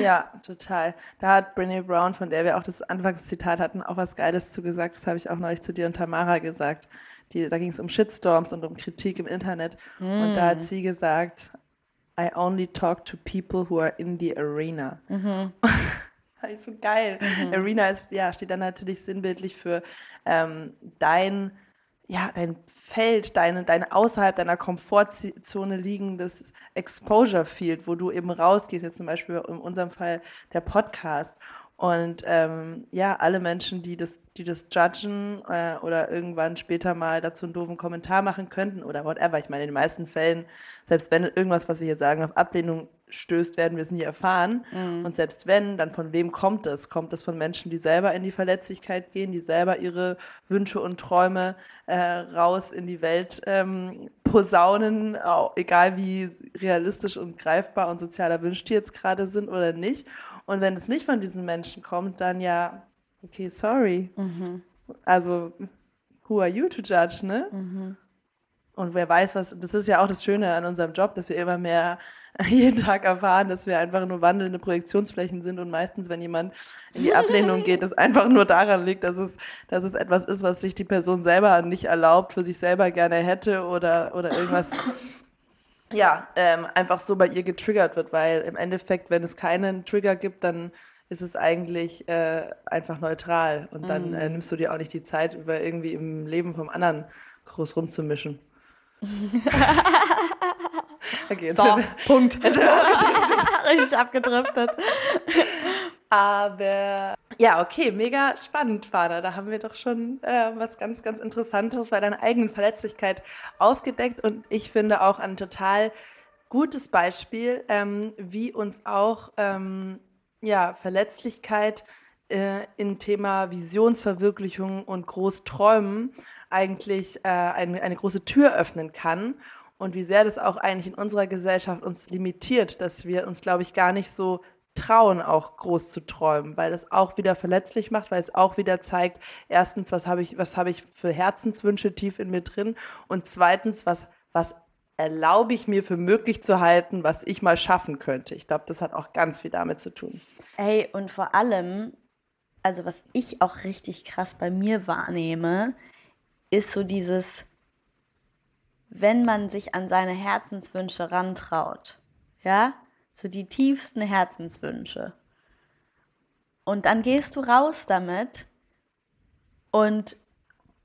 Ja, total. Da hat Brene Brown, von der wir auch das Anfangszitat hatten, auch was Geiles zu gesagt. Das habe ich auch neulich zu dir und Tamara gesagt. Die, da ging es um Shitstorms und um Kritik im Internet. Mm. Und da hat mm. sie gesagt, I only talk to people who are in the arena. Mhm. Ich so geil. Mhm. Arena ist, ja, steht dann natürlich sinnbildlich für ähm, dein ja, dein Feld, deine, dein außerhalb deiner Komfortzone liegendes Exposure Field, wo du eben rausgehst, jetzt zum Beispiel in unserem Fall der Podcast. Und ähm, ja, alle Menschen, die das, die das judgen äh, oder irgendwann später mal dazu einen doofen Kommentar machen könnten oder whatever. Ich meine, in den meisten Fällen, selbst wenn irgendwas, was wir hier sagen, auf Ablehnung stößt, werden wir es nie erfahren. Mhm. Und selbst wenn, dann von wem kommt es? Kommt es von Menschen, die selber in die Verletzlichkeit gehen, die selber ihre Wünsche und Träume äh, raus in die Welt ähm, posaunen, egal wie realistisch und greifbar und sozial erwünscht die jetzt gerade sind oder nicht? Und wenn es nicht von diesen Menschen kommt, dann ja, okay, sorry. Mhm. Also, who are you to judge, ne? Mhm. Und wer weiß, was, das ist ja auch das Schöne an unserem Job, dass wir immer mehr jeden Tag erfahren, dass wir einfach nur wandelnde Projektionsflächen sind und meistens, wenn jemand in die Ablehnung geht, es einfach nur daran liegt, dass es, dass es etwas ist, was sich die Person selber nicht erlaubt, für sich selber gerne hätte oder, oder irgendwas ja, ähm, einfach so bei ihr getriggert wird, weil im Endeffekt, wenn es keinen Trigger gibt, dann ist es eigentlich äh, einfach neutral und dann äh, mhm. nimmst du dir auch nicht die Zeit, über irgendwie im Leben vom anderen groß rumzumischen. okay, so, Punkt. Richtig abgedriftet. Aber ja, okay, mega spannend, Fana. Da haben wir doch schon äh, was ganz, ganz Interessantes bei deiner eigenen Verletzlichkeit aufgedeckt und ich finde auch ein total gutes Beispiel, ähm, wie uns auch ähm, ja, Verletzlichkeit äh, im Thema Visionsverwirklichung und Großträumen eigentlich äh, eine, eine große Tür öffnen kann und wie sehr das auch eigentlich in unserer Gesellschaft uns limitiert, dass wir uns, glaube ich, gar nicht so trauen, auch groß zu träumen, weil es auch wieder verletzlich macht, weil es auch wieder zeigt, erstens, was habe ich, was habe ich für Herzenswünsche tief in mir drin und zweitens, was, was erlaube ich mir für möglich zu halten, was ich mal schaffen könnte. Ich glaube, das hat auch ganz viel damit zu tun. Ey, und vor allem, also was ich auch richtig krass bei mir wahrnehme, ist so dieses, wenn man sich an seine Herzenswünsche rantraut, ja, so die tiefsten Herzenswünsche. Und dann gehst du raus damit und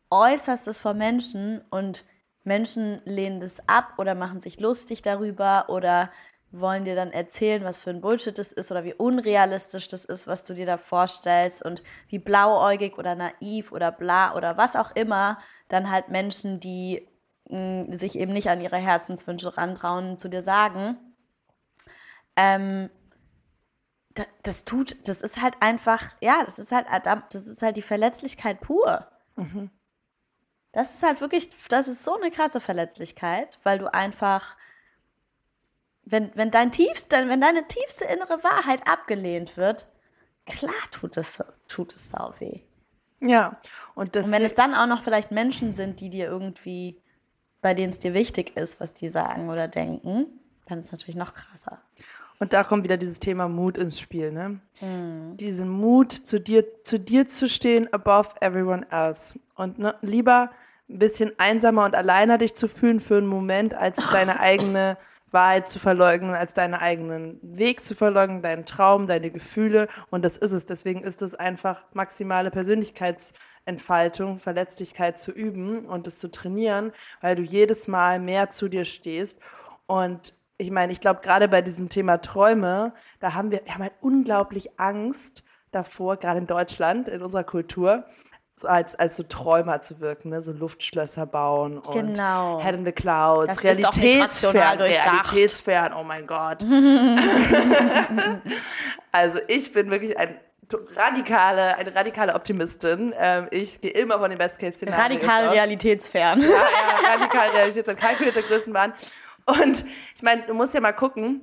äußerst es vor Menschen und Menschen lehnen das ab oder machen sich lustig darüber oder wollen dir dann erzählen, was für ein Bullshit das ist oder wie unrealistisch das ist, was du dir da vorstellst und wie blauäugig oder naiv oder bla oder was auch immer dann halt Menschen, die mh, mm, sich eben nicht an ihre Herzenswünsche rantrauen, zu dir sagen. Ähm, das, das tut, das ist halt einfach, ja, das ist halt, das ist halt die Verletzlichkeit pur. Mhm. Das ist halt wirklich, das ist so eine krasse Verletzlichkeit, weil du einfach, wenn, wenn dein tiefste, wenn deine tiefste innere Wahrheit abgelehnt wird, klar tut es, tut es sau weh. Ja, und, und wenn es dann auch noch vielleicht Menschen sind, die dir irgendwie, bei denen es dir wichtig ist, was die sagen oder denken, dann ist es natürlich noch krasser. Und da kommt wieder dieses Thema Mut ins Spiel, ne? Mhm. Diesen Mut, zu dir, zu dir zu stehen above everyone else. Und ne, lieber ein bisschen einsamer und alleiner dich zu fühlen für einen Moment, als deine eigene Wahrheit zu verleugnen, als deinen eigenen Weg zu verleugnen, deinen Traum, deine Gefühle. Und das ist es. Deswegen ist es einfach maximale Persönlichkeitsentfaltung, Verletzlichkeit zu üben und es zu trainieren, weil du jedes Mal mehr zu dir stehst. Und ich meine, ich glaube, gerade bei diesem Thema Träume, da haben wir, wir haben halt unglaublich Angst davor, gerade in Deutschland, in unserer Kultur, so als, als so Träumer zu wirken, ne? so Luftschlösser bauen und genau. Head in the Clouds, das Realitätsfern, Realitätsfern, oh mein Gott. also ich bin wirklich ein radikale, eine radikale Optimistin. Ähm, ich gehe immer von den Best-Case-Szenarien Radikal realitätsfern. Ja, ja, radikal realitätsfern, kalkulierte Größenwahn. Und ich meine, du musst ja mal gucken,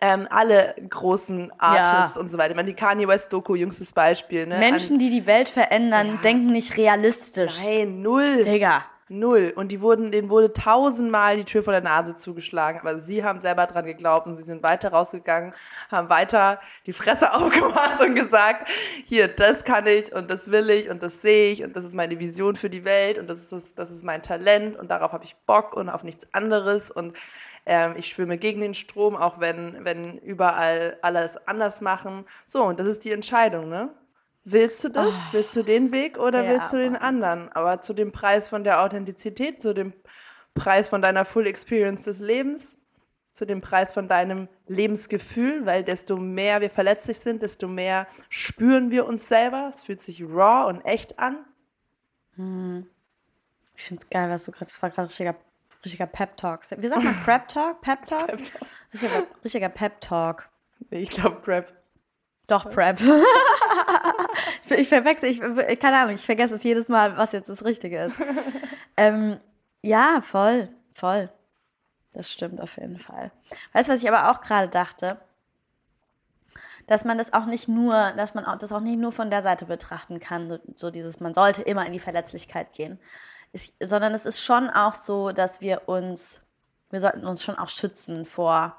ähm, alle großen Artists ja. und so weiter. Ich meine, die Kanye West Doku, jüngstes Beispiel. Ne? Menschen, An die die Welt verändern, ja. denken nicht realistisch. Nein, null. Digga. Null. Und die wurden, denen wurde tausendmal die Tür vor der Nase zugeschlagen. Aber sie haben selber dran geglaubt und sie sind weiter rausgegangen, haben weiter die Fresse aufgemacht und gesagt, hier, das kann ich und das will ich und das sehe ich und das ist meine Vision für die Welt und das ist, das ist mein Talent und darauf habe ich Bock und auf nichts anderes und ähm, ich schwimme gegen den Strom, auch wenn, wenn überall alles anders machen. So, und das ist die Entscheidung, ne? Willst du das? Oh, willst du den Weg oder ja, willst du den anderen? Aber zu dem Preis von der Authentizität, zu dem Preis von deiner Full Experience des Lebens, zu dem Preis von deinem Lebensgefühl, weil desto mehr wir verletzlich sind, desto mehr spüren wir uns selber. Es fühlt sich raw und echt an. Hm. Ich finde es geil, was du gerade, das war gerade richtiger Richtiger Pep Talk. Wie sagt man Prep Talk? Pep Talk? Pep -Talk. Richtiger, richtiger Pep Talk. Ich glaube Prep. Doch, Prep. ich verwechsel, ich, keine Ahnung, ich vergesse es jedes Mal, was jetzt das Richtige ist. ähm, ja, voll, voll. Das stimmt auf jeden Fall. Weißt du, was ich aber auch gerade dachte? Dass man das auch nicht nur, dass man das auch nicht nur von der Seite betrachten kann, so, so dieses, man sollte immer in die Verletzlichkeit gehen, ich, sondern es ist schon auch so, dass wir uns, wir sollten uns schon auch schützen vor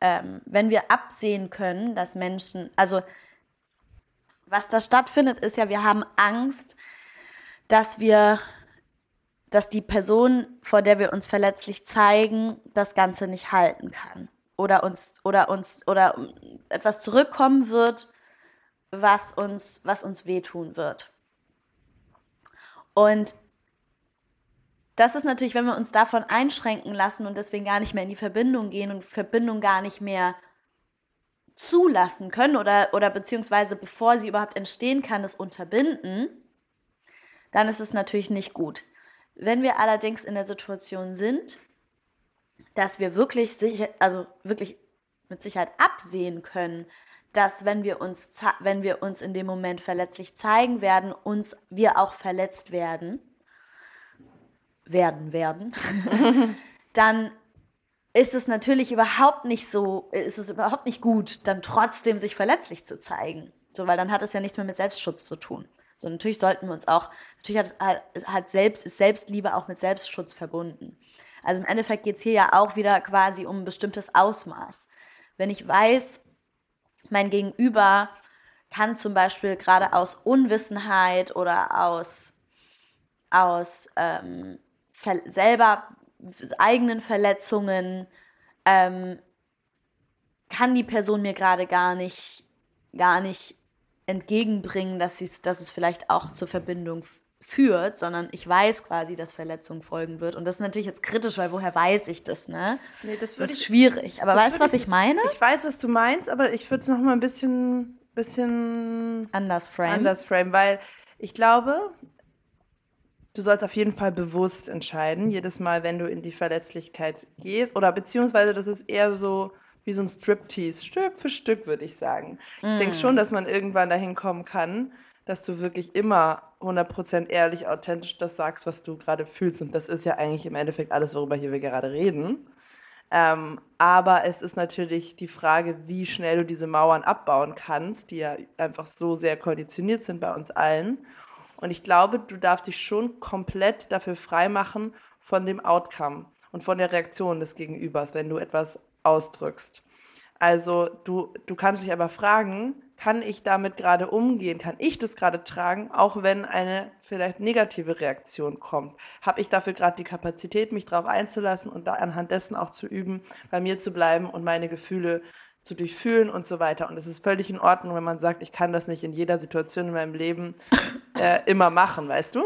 ähm, wenn wir absehen können, dass Menschen, also was da stattfindet, ist ja, wir haben Angst, dass wir, dass die Person, vor der wir uns verletzlich zeigen, das Ganze nicht halten kann. Oder uns, oder uns, oder etwas zurückkommen wird, was uns, was uns wehtun wird. Und das ist natürlich, wenn wir uns davon einschränken lassen und deswegen gar nicht mehr in die Verbindung gehen und Verbindung gar nicht mehr zulassen können oder, oder beziehungsweise bevor sie überhaupt entstehen kann, es unterbinden, dann ist es natürlich nicht gut. Wenn wir allerdings in der Situation sind, dass wir wirklich sicher, also wirklich mit Sicherheit absehen können, dass wenn wir uns, wenn wir uns in dem Moment verletzlich zeigen werden, uns wir auch verletzt werden, werden werden, dann ist es natürlich überhaupt nicht so, ist es überhaupt nicht gut, dann trotzdem sich verletzlich zu zeigen. So, weil dann hat es ja nichts mehr mit Selbstschutz zu tun. So, natürlich sollten wir uns auch, natürlich hat, hat selbst, ist Selbstliebe auch mit Selbstschutz verbunden. Also im Endeffekt geht es hier ja auch wieder quasi um ein bestimmtes Ausmaß. Wenn ich weiß, mein Gegenüber kann zum Beispiel gerade aus Unwissenheit oder aus, aus ähm, selber eigenen Verletzungen ähm, kann die Person mir gerade gar nicht, gar nicht entgegenbringen, dass, dass es vielleicht auch zur Verbindung führt, sondern ich weiß quasi, dass Verletzung folgen wird. Und das ist natürlich jetzt kritisch, weil woher weiß ich das, ne? Nee, das, das ist ich, schwierig. Aber weißt du, was ich, ich, meine? Ich weiß, was du meinst, aber ich würde es noch mal ein bisschen, bisschen anders frame. Anders frame, weil ich glaube, du sollst auf jeden Fall bewusst entscheiden, jedes Mal, wenn du in die Verletzlichkeit gehst. Oder beziehungsweise das ist eher so wie so ein Striptease, Stück für Stück, würde ich sagen. Mm. Ich denke schon, dass man irgendwann dahin kommen kann, dass du wirklich immer 100% ehrlich, authentisch das sagst, was du gerade fühlst. Und das ist ja eigentlich im Endeffekt alles, worüber hier wir gerade reden. Ähm, aber es ist natürlich die Frage, wie schnell du diese Mauern abbauen kannst, die ja einfach so sehr konditioniert sind bei uns allen. Und ich glaube, du darfst dich schon komplett dafür freimachen von dem Outcome und von der Reaktion des Gegenübers, wenn du etwas ausdrückst. Also du, du kannst dich aber fragen, kann ich damit gerade umgehen? Kann ich das gerade tragen, auch wenn eine vielleicht negative Reaktion kommt? Habe ich dafür gerade die Kapazität, mich darauf einzulassen und da anhand dessen auch zu üben, bei mir zu bleiben und meine Gefühle zu durchfühlen und so weiter. Und es ist völlig in Ordnung, wenn man sagt, ich kann das nicht in jeder Situation in meinem Leben äh, immer machen, weißt du?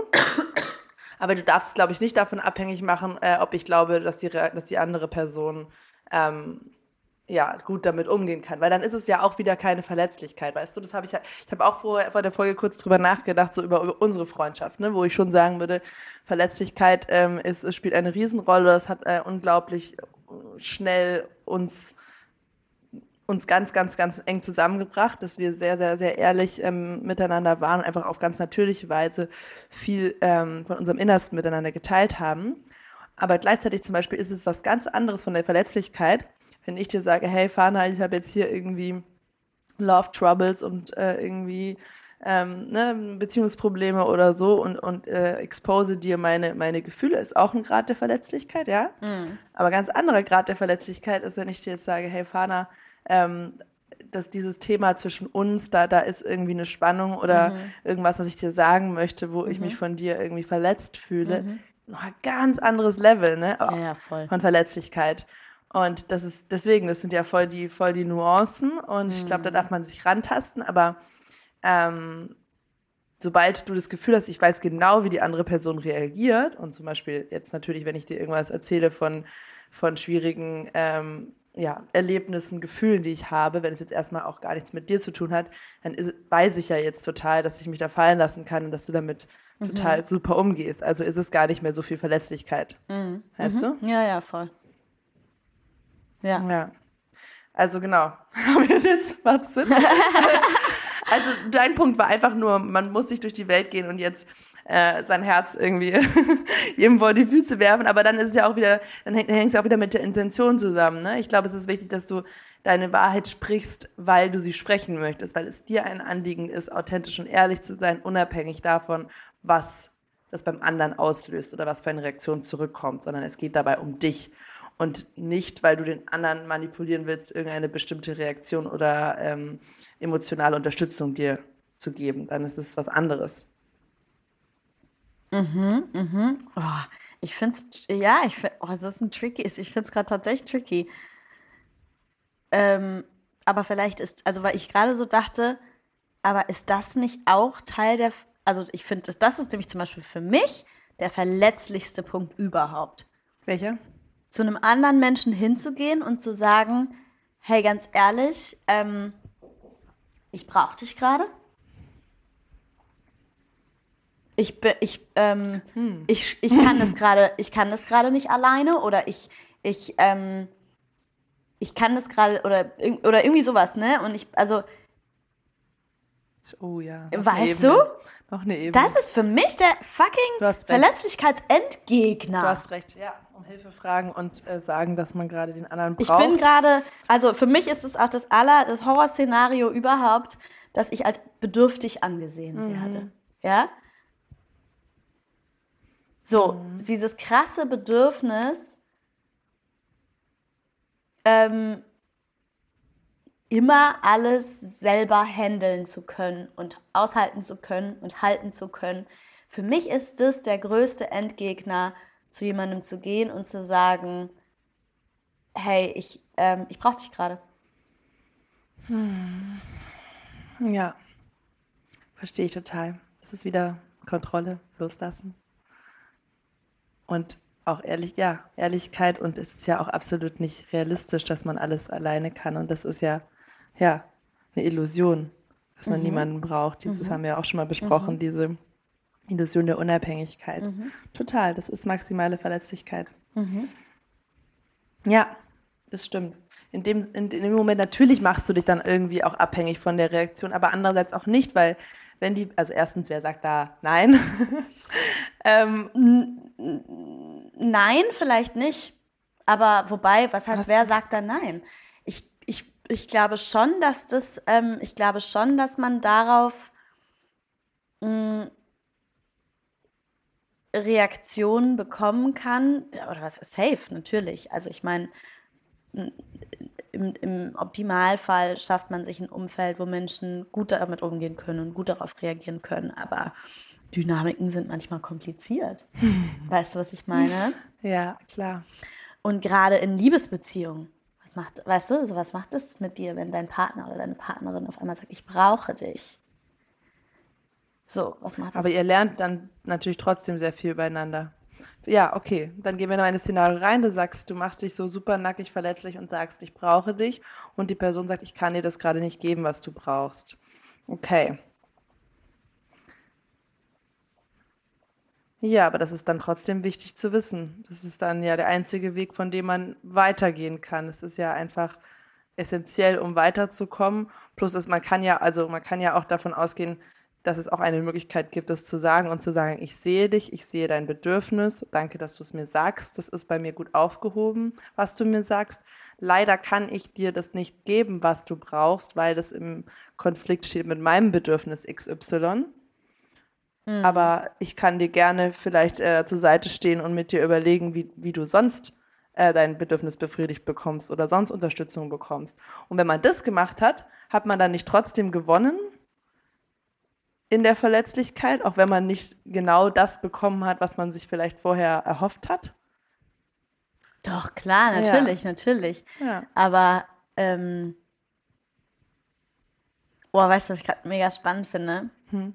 Aber du darfst es, glaube ich, nicht davon abhängig machen, äh, ob ich glaube, dass die, dass die andere Person ähm, ja, gut damit umgehen kann. Weil dann ist es ja auch wieder keine Verletzlichkeit, weißt du? Das habe ich ich habe auch vor, vor der Folge kurz drüber nachgedacht, so über, über unsere Freundschaft, ne? wo ich schon sagen würde, Verletzlichkeit ähm, ist, spielt eine Riesenrolle. Es hat äh, unglaublich schnell uns uns ganz, ganz, ganz eng zusammengebracht, dass wir sehr, sehr, sehr ehrlich ähm, miteinander waren und einfach auf ganz natürliche Weise viel ähm, von unserem Innersten miteinander geteilt haben. Aber gleichzeitig zum Beispiel ist es was ganz anderes von der Verletzlichkeit, wenn ich dir sage, hey Fana, ich habe jetzt hier irgendwie Love Troubles und äh, irgendwie ähm, ne, Beziehungsprobleme oder so und, und äh, expose dir meine, meine Gefühle, ist auch ein Grad der Verletzlichkeit, ja. Mhm. Aber ganz anderer Grad der Verletzlichkeit ist, wenn ich dir jetzt sage, hey Fana, ähm, dass dieses Thema zwischen uns, da, da ist irgendwie eine Spannung oder mhm. irgendwas, was ich dir sagen möchte, wo mhm. ich mich von dir irgendwie verletzt fühle. Mhm. Noch ein ganz anderes Level, ne? Ja, ja, voll. Von Verletzlichkeit. Und das ist deswegen, das sind ja voll die, voll die Nuancen und ich glaube, da mhm. darf man sich rantasten, aber ähm, sobald du das Gefühl hast, ich weiß genau, wie die andere Person reagiert und zum Beispiel jetzt natürlich, wenn ich dir irgendwas erzähle von, von schwierigen ähm, ja, Erlebnissen, Gefühlen, die ich habe, wenn es jetzt erstmal auch gar nichts mit dir zu tun hat, dann ist, weiß ich ja jetzt total, dass ich mich da fallen lassen kann und dass du damit mhm. total super umgehst. Also ist es gar nicht mehr so viel Verletzlichkeit. Mhm. Weißt mhm. du? Ja, ja, voll. Ja. Ja. Also genau. Haben wir jetzt Sinn? also dein Punkt war einfach nur, man muss sich durch die Welt gehen und jetzt äh, sein Herz irgendwie jedem vor die Füße werfen. Aber dann ist es ja auch wieder, dann hängt es ja auch wieder mit der Intention zusammen. Ne? Ich glaube, es ist wichtig, dass du deine Wahrheit sprichst, weil du sie sprechen möchtest, weil es dir ein Anliegen ist, authentisch und ehrlich zu sein, unabhängig davon, was das beim anderen auslöst oder was für eine Reaktion zurückkommt, sondern es geht dabei um dich. Und nicht, weil du den anderen manipulieren willst, irgendeine bestimmte Reaktion oder ähm, emotionale Unterstützung dir zu geben. Dann ist es was anderes. Mhm, mhm. Oh, ich finde es, ja, ich finde, oh, das ist ein tricky, ich finde es gerade tatsächlich tricky. Ähm, aber vielleicht ist, also weil ich gerade so dachte, aber ist das nicht auch Teil der, also ich finde, das ist nämlich zum Beispiel für mich der verletzlichste Punkt überhaupt. Welcher? Zu einem anderen Menschen hinzugehen und zu sagen, hey, ganz ehrlich, ähm, ich brauche dich gerade. Ich, ich, ähm, hm. ich, ich kann das gerade, ich kann das gerade nicht alleine oder ich, ich, ähm, ich kann das gerade oder, oder irgendwie sowas, ne? Und ich, also. Oh ja. Weißt du? Noch eine Ebene. Das ist für mich der fucking Verletzlichkeitsendgegner. Du hast recht, ja. Um Hilfe fragen und äh, sagen, dass man gerade den anderen braucht. Ich bin gerade, also für mich ist es auch das aller, das Horrorszenario überhaupt, dass ich als bedürftig angesehen mhm. werde. Ja? So, mhm. dieses krasse Bedürfnis, ähm, immer alles selber handeln zu können und aushalten zu können und halten zu können. Für mich ist das der größte Endgegner, zu jemandem zu gehen und zu sagen, hey, ich, ähm, ich brauche dich gerade. Hm. Ja, verstehe ich total. Es ist wieder Kontrolle, loslassen. Und auch ehrlich, ja, Ehrlichkeit und es ist ja auch absolut nicht realistisch, dass man alles alleine kann. Und das ist ja, ja, eine Illusion, dass man mhm. niemanden braucht. Dieses mhm. haben wir auch schon mal besprochen, mhm. diese Illusion der Unabhängigkeit. Mhm. Total, das ist maximale Verletzlichkeit. Mhm. Ja, das stimmt. In dem, in, in dem Moment natürlich machst du dich dann irgendwie auch abhängig von der Reaktion, aber andererseits auch nicht, weil wenn die, also erstens, wer sagt da nein? ähm, nein, vielleicht nicht. Aber wobei, was heißt, was? wer sagt da nein? Ich, glaube schon, dass das, ähm, ich glaube schon, dass man darauf mh, mm, Reaktionen bekommen kann. Oder was safe, natürlich. Also ich meine, im, im Optimalfall schafft man sich ein Umfeld, wo Menschen gut damit umgehen können und gut darauf reagieren können. Aber Dynamiken sind manchmal kompliziert. weißt du, was ich meine? Ja, klar. Und gerade in Liebesbeziehungen, was macht, weißt du, so was macht es mit dir, wenn dein Partner oder deine Partnerin auf einmal sagt, ich brauche dich? So, was macht das? Aber ihr lernt dann natürlich trotzdem sehr viel übereinander. Ja, okay. Dann gehen wir noch in das Szenario rein. Du sagst, du machst dich so super nackig verletzlich und sagst, ich brauche dich. Und die Person sagt, ich kann dir das gerade nicht geben, was du brauchst. Okay. Ja, aber das ist dann trotzdem wichtig zu wissen. Das ist dann ja der einzige Weg, von dem man weitergehen kann. Es ist ja einfach essentiell, um weiterzukommen. Plus, ist, man kann ja, also man kann ja auch davon ausgehen, dass es auch eine Möglichkeit gibt, es zu sagen und zu sagen, ich sehe dich, ich sehe dein Bedürfnis, danke, dass du es mir sagst, das ist bei mir gut aufgehoben, was du mir sagst. Leider kann ich dir das nicht geben, was du brauchst, weil das im Konflikt steht mit meinem Bedürfnis XY. Mhm. Aber ich kann dir gerne vielleicht äh, zur Seite stehen und mit dir überlegen, wie, wie du sonst äh, dein Bedürfnis befriedigt bekommst oder sonst Unterstützung bekommst. Und wenn man das gemacht hat, hat man dann nicht trotzdem gewonnen, in der Verletzlichkeit, auch wenn man nicht genau das bekommen hat, was man sich vielleicht vorher erhofft hat? Doch, klar, natürlich, ja. natürlich. Ja. Aber, ähm, boah, weißt du, was ich gerade mega spannend finde? Hm.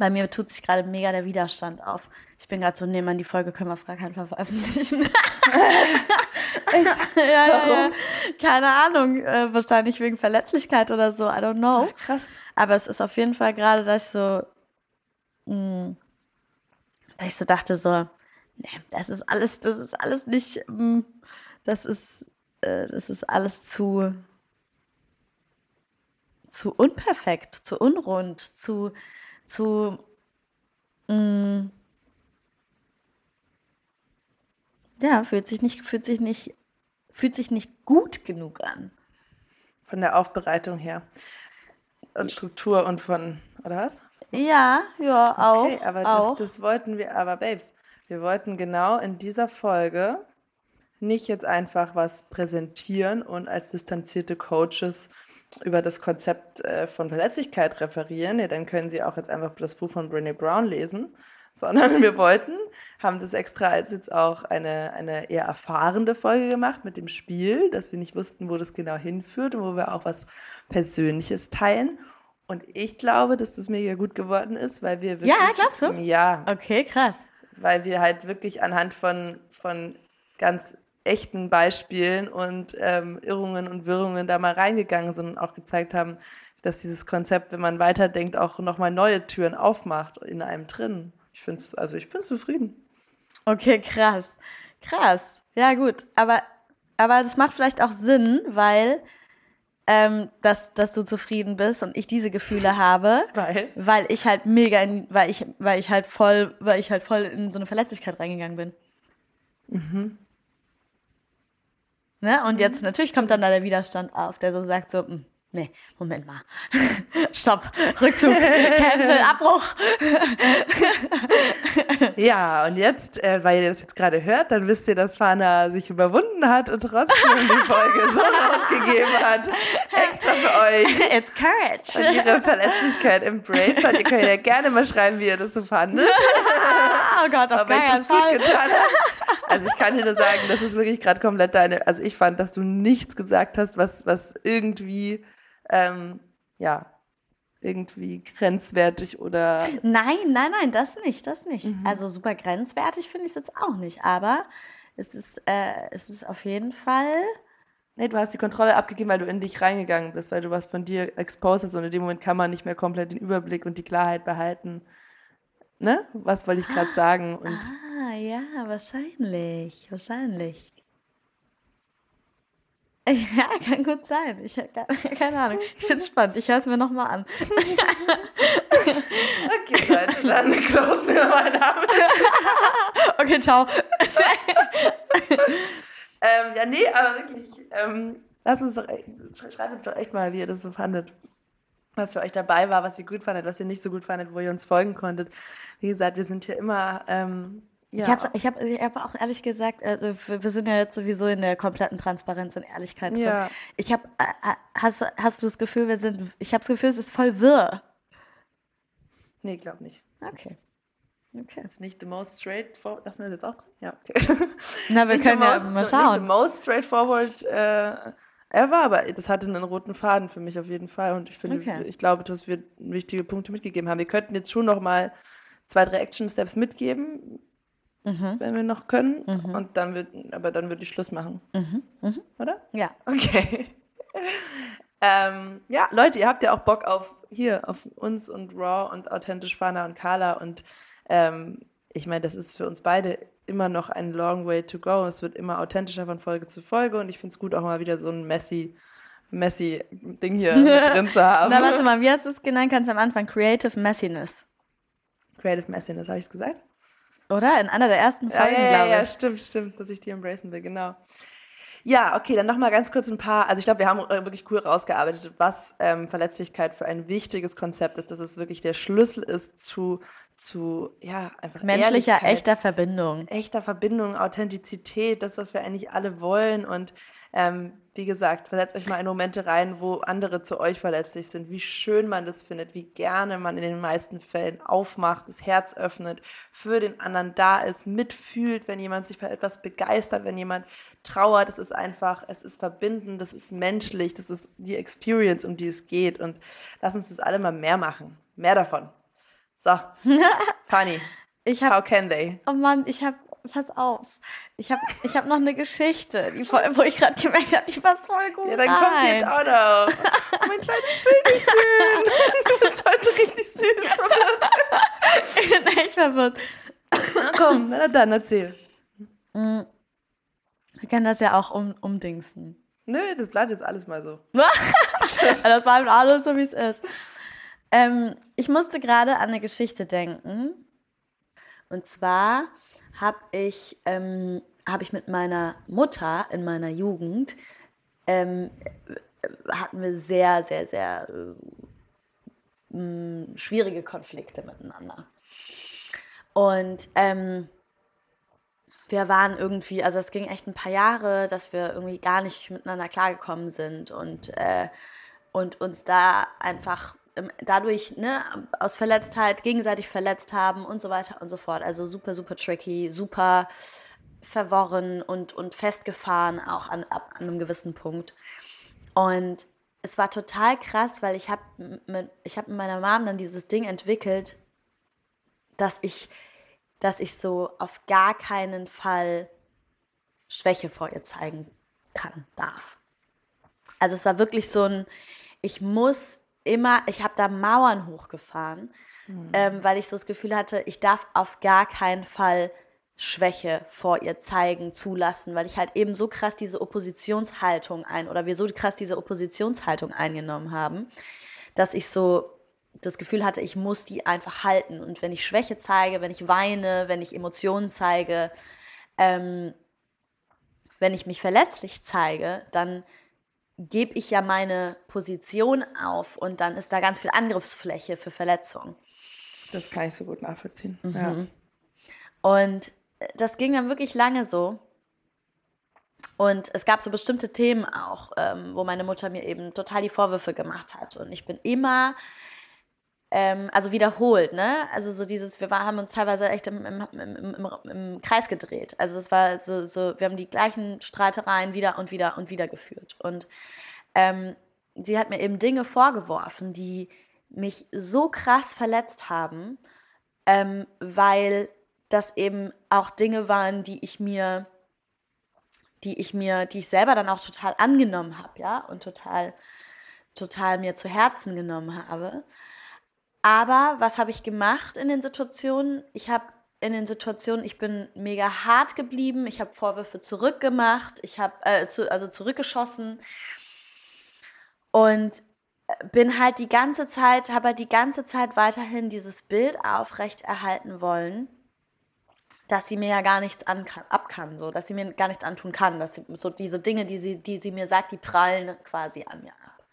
Bei mir tut sich gerade mega der Widerstand auf. Ich bin gerade so, nee, man, die Folge können wir auf gar keinen Fall veröffentlichen. ja, ja, ja. Keine Ahnung, äh, wahrscheinlich wegen Verletzlichkeit oder so, I don't know. Ach, krass. Aber es ist auf jeden Fall gerade, dass ich so, mh, hm, dass ich so dachte, so, nee, das ist alles, das ist alles nicht, mh, hm, das ist, äh, das ist alles zu, zu unperfekt, zu unrund, zu, zu, mh, hm, ja, fühlt sich nicht, fühlt sich nicht, fühlt sich nicht gut genug an. Von der Aufbereitung her und Struktur und von, oder was? Ja, ja, auch. Okay, aber auch. Das, das wollten wir, aber Babes, wir wollten genau in dieser Folge nicht jetzt einfach was präsentieren und als distanzierte Coaches über das Konzept äh, von Verletzlichkeit referieren, ja, dann können Sie auch jetzt einfach das Buch von Brené Brown lesen, sondern wir wollten, haben das extra als jetzt auch eine, eine eher erfahrende Folge gemacht mit dem Spiel, dass wir nicht wussten, wo das genau hinführt und wo wir auch was Persönliches teilen. Und ich glaube, dass das mega gut geworden ist, weil wir wirklich. Ja, glaubst du? Ja. Okay, krass. Weil wir halt wirklich anhand von, von ganz echten Beispielen und ähm, Irrungen und Wirrungen da mal reingegangen sind und auch gezeigt haben, dass dieses Konzept, wenn man weiterdenkt, auch nochmal neue Türen aufmacht in einem drin. Ich finde es, also ich bin zufrieden. Okay, krass. Krass. Ja, gut. Aber, aber das macht vielleicht auch Sinn, weil ähm, dass, dass du zufrieden bist und ich diese Gefühle habe. Weil? Weil ich halt mega in, weil ich, weil ich halt voll, weil ich halt voll in so eine Verletzlichkeit reingegangen bin. Mhm. Ne? Und mhm. jetzt natürlich kommt dann da der Widerstand auf, der so sagt so, hm, nee, Moment mal. Stopp, Rückzug, Cancel, Abbruch. ja, und jetzt, äh, weil ihr das jetzt gerade hört, dann wisst ihr, dass Fana sich überwunden hat und trotzdem die Folge so rausgegeben hat. Extra für euch. It's courage. Und ihre Verletzlichkeit embraced hat. Ihr könnt ja gerne mal schreiben, wie ihr das so fandet. oh Gott, auf keinen Fall. Also ich kann dir nur sagen, das ist wirklich gerade komplett deine, also ich fand, dass du nichts gesagt hast, was, was irgendwie ähm, ja, irgendwie grenzwertig oder. Nein, nein, nein, das nicht, das nicht. Mhm. Also super grenzwertig finde ich es jetzt auch nicht, aber es ist, äh, es ist auf jeden Fall. Nee, du hast die Kontrolle abgegeben, weil du in dich reingegangen bist, weil du was von dir exposed hast und in dem Moment kann man nicht mehr komplett den Überblick und die Klarheit behalten. Ne? Was wollte ich gerade sagen? Und ah, ja, wahrscheinlich, wahrscheinlich. Ja, kann gut sein. Ich keine Ahnung. Ich finde es spannend. Ich höre es mir nochmal an. okay, Leute, dann close wir mal damit. okay, ciao. Ähm, ja, nee, aber wirklich, ähm, lass uns doch, schreibt uns doch echt mal, wie ihr das so fandet. Was für euch dabei war, was ihr gut fandet, was ihr nicht so gut fandet, wo ihr uns folgen konntet. Wie gesagt, wir sind hier immer ähm, ja. Ich habe ich hab, ich hab auch ehrlich gesagt, äh, wir sind ja jetzt sowieso in der kompletten Transparenz und Ehrlichkeit drin. Ja. Ich habe, äh, äh, hast, hast du das Gefühl, wir sind, ich habe das Gefühl, es ist voll wirr. Nee, glaub nicht. Okay. Okay. Das ist nicht the most straightforward. Lassen wir das jetzt auch drin? Ja, okay. Na, wir können ja most, mal schauen. Nicht the most straightforward äh, ever, aber das hatte einen roten Faden für mich auf jeden Fall. Und ich finde, okay. ich glaube, dass wir wichtige Punkte mitgegeben haben. Wir könnten jetzt schon noch mal zwei, drei Action Steps mitgeben mhm. wenn wir noch können. Mhm. Und dann wird, aber dann würde ich Schluss machen. Mhm. mhm. Oder? Ja. Okay. ähm, ja, Leute, ihr habt ja auch Bock auf hier, auf uns und Raw und authentisch Fana und Carla. Und ähm, ich meine, das ist für uns beide immer noch ein long way to go. Es wird immer authentischer von Folge zu Folge und ich finde es gut, auch mal wieder so ein messy messy Ding hier drin zu haben. Na, warte mal, wie hast du es genannt? Kannst du am Anfang Creative Messiness. Creative Messiness, habe ich es gesagt? Oder? In einer der ersten Folgen, ja, ja, ja, ja, stimmt, stimmt, dass ich die embracen will, genau. Ja, okay, dann nochmal ganz kurz ein paar, also ich glaube, wir haben äh, wirklich cool rausgearbeitet, was ähm, Verletzlichkeit für ein wichtiges Konzept ist, dass es wirklich der Schlüssel ist zu, zu ja, einfach Menschlicher, echter Verbindung. Echter Verbindung, Authentizität, das, was wir eigentlich alle wollen und ähm, wie gesagt, versetzt euch mal in Momente rein, wo andere zu euch verletzlich sind, wie schön man das findet, wie gerne man in den meisten Fällen aufmacht, das Herz öffnet, für den anderen da ist, mitfühlt, wenn jemand sich für etwas begeistert, wenn jemand trauert. Es ist einfach, es ist verbindend, das ist menschlich, das ist die Experience, um die es geht. Und lass uns das alle mal mehr machen. Mehr davon. So, Fanny. Ich hab, How can they? Oh Mann, ich habe pass auf. Ich habe ich hab noch eine Geschichte, die, wo ich gerade gemerkt habe, die passt voll gut. Ja, dann rein. kommt die jetzt auch noch. Oh, mein kleines Vögelchen. Du bist heute richtig süß ich bin echt verwirrt. Na komm, na dann erzähl. Wir können das ja auch um, umdingsen. Nö, das bleibt jetzt alles mal so. das bleibt alles so, wie es ist. Ähm, ich musste gerade an eine Geschichte denken. Und zwar habe ich, ähm, hab ich mit meiner Mutter in meiner Jugend, ähm, hatten wir sehr, sehr, sehr äh, schwierige Konflikte miteinander. Und ähm, wir waren irgendwie, also es ging echt ein paar Jahre, dass wir irgendwie gar nicht miteinander klargekommen sind und, äh, und uns da einfach dadurch ne, aus Verletztheit gegenseitig verletzt haben und so weiter und so fort. Also super, super tricky, super verworren und, und festgefahren, auch an, ab an einem gewissen Punkt. Und es war total krass, weil ich habe mit, hab mit meiner Mom dann dieses Ding entwickelt, dass ich, dass ich so auf gar keinen Fall Schwäche vor ihr zeigen kann, darf. Also es war wirklich so ein, ich muss immer, ich habe da Mauern hochgefahren, mhm. ähm, weil ich so das Gefühl hatte, ich darf auf gar keinen Fall Schwäche vor ihr zeigen, zulassen, weil ich halt eben so krass diese Oppositionshaltung ein oder wir so krass diese Oppositionshaltung eingenommen haben, dass ich so das Gefühl hatte, ich muss die einfach halten. Und wenn ich Schwäche zeige, wenn ich weine, wenn ich Emotionen zeige, ähm, wenn ich mich verletzlich zeige, dann gebe ich ja meine Position auf und dann ist da ganz viel Angriffsfläche für Verletzungen. Das kann ich so gut nachvollziehen. Mhm. Ja. Und das ging dann wirklich lange so. Und es gab so bestimmte Themen auch, ähm, wo meine Mutter mir eben total die Vorwürfe gemacht hat. Und ich bin immer, ähm, also wiederholt, ne? Also so dieses, wir war, haben uns teilweise echt im, im, im, im, Kreis gedreht. Also es war so, so, wir haben die gleichen Streitereien wieder und wieder und wieder geführt. Und ähm, sie hat mir eben Dinge vorgeworfen, die mich so krass verletzt haben, ähm, weil das eben auch Dinge waren, die ich mir, die ich mir, die ich selber dann auch total angenommen habe, ja, und total, total mir zu Herzen genommen habe. Aber was habe ich gemacht in den Situationen? Ich habe in den Situationen, ich bin mega hart geblieben, ich habe Vorwürfe zurückgemacht, ich habe äh, zu, also zurückgeschossen und bin halt die ganze Zeit, habe halt die ganze Zeit weiterhin dieses Bild aufrecht erhalten wollen, dass sie mir ja gar nichts an ab kann, so, dass sie mir gar nichts antun kann, dass sie, so diese Dinge, die sie, die sie mir sagt, die prallen quasi an mir ab.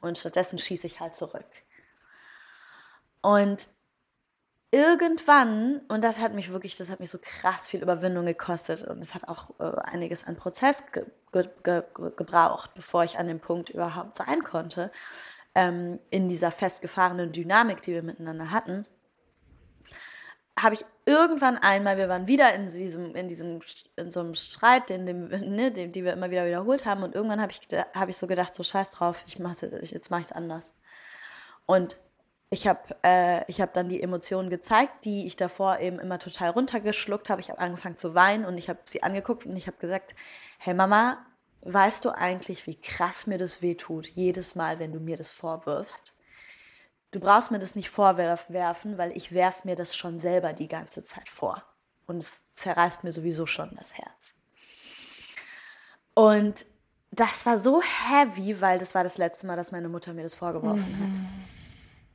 Und stattdessen schieße ich halt zurück. Und irgendwann, und das hat mich wirklich, das hat mich so krass viel Überwindung gekostet und es hat auch äh, einiges an Prozess ge ge ge gebraucht, bevor ich an dem Punkt überhaupt sein konnte, ähm, in dieser festgefahrenen Dynamik, die wir miteinander hatten habe ich irgendwann einmal, wir waren wieder in diesem, in diesem, in so einem Streit, den, den, ne, den, die wir immer wieder wiederholt haben, und irgendwann habe ich, hab ich so gedacht, so scheiß drauf, ich mach's jetzt, jetzt mache ich es anders. Und ich habe äh, hab dann die Emotionen gezeigt, die ich davor eben immer total runtergeschluckt habe. Ich habe angefangen zu weinen und ich habe sie angeguckt und ich habe gesagt, hey Mama, weißt du eigentlich, wie krass mir das wehtut, jedes Mal, wenn du mir das vorwirfst? du brauchst mir das nicht vorwerfen, weil ich werf mir das schon selber die ganze Zeit vor. Und es zerreißt mir sowieso schon das Herz. Und das war so heavy, weil das war das letzte Mal, dass meine Mutter mir das vorgeworfen mhm. hat.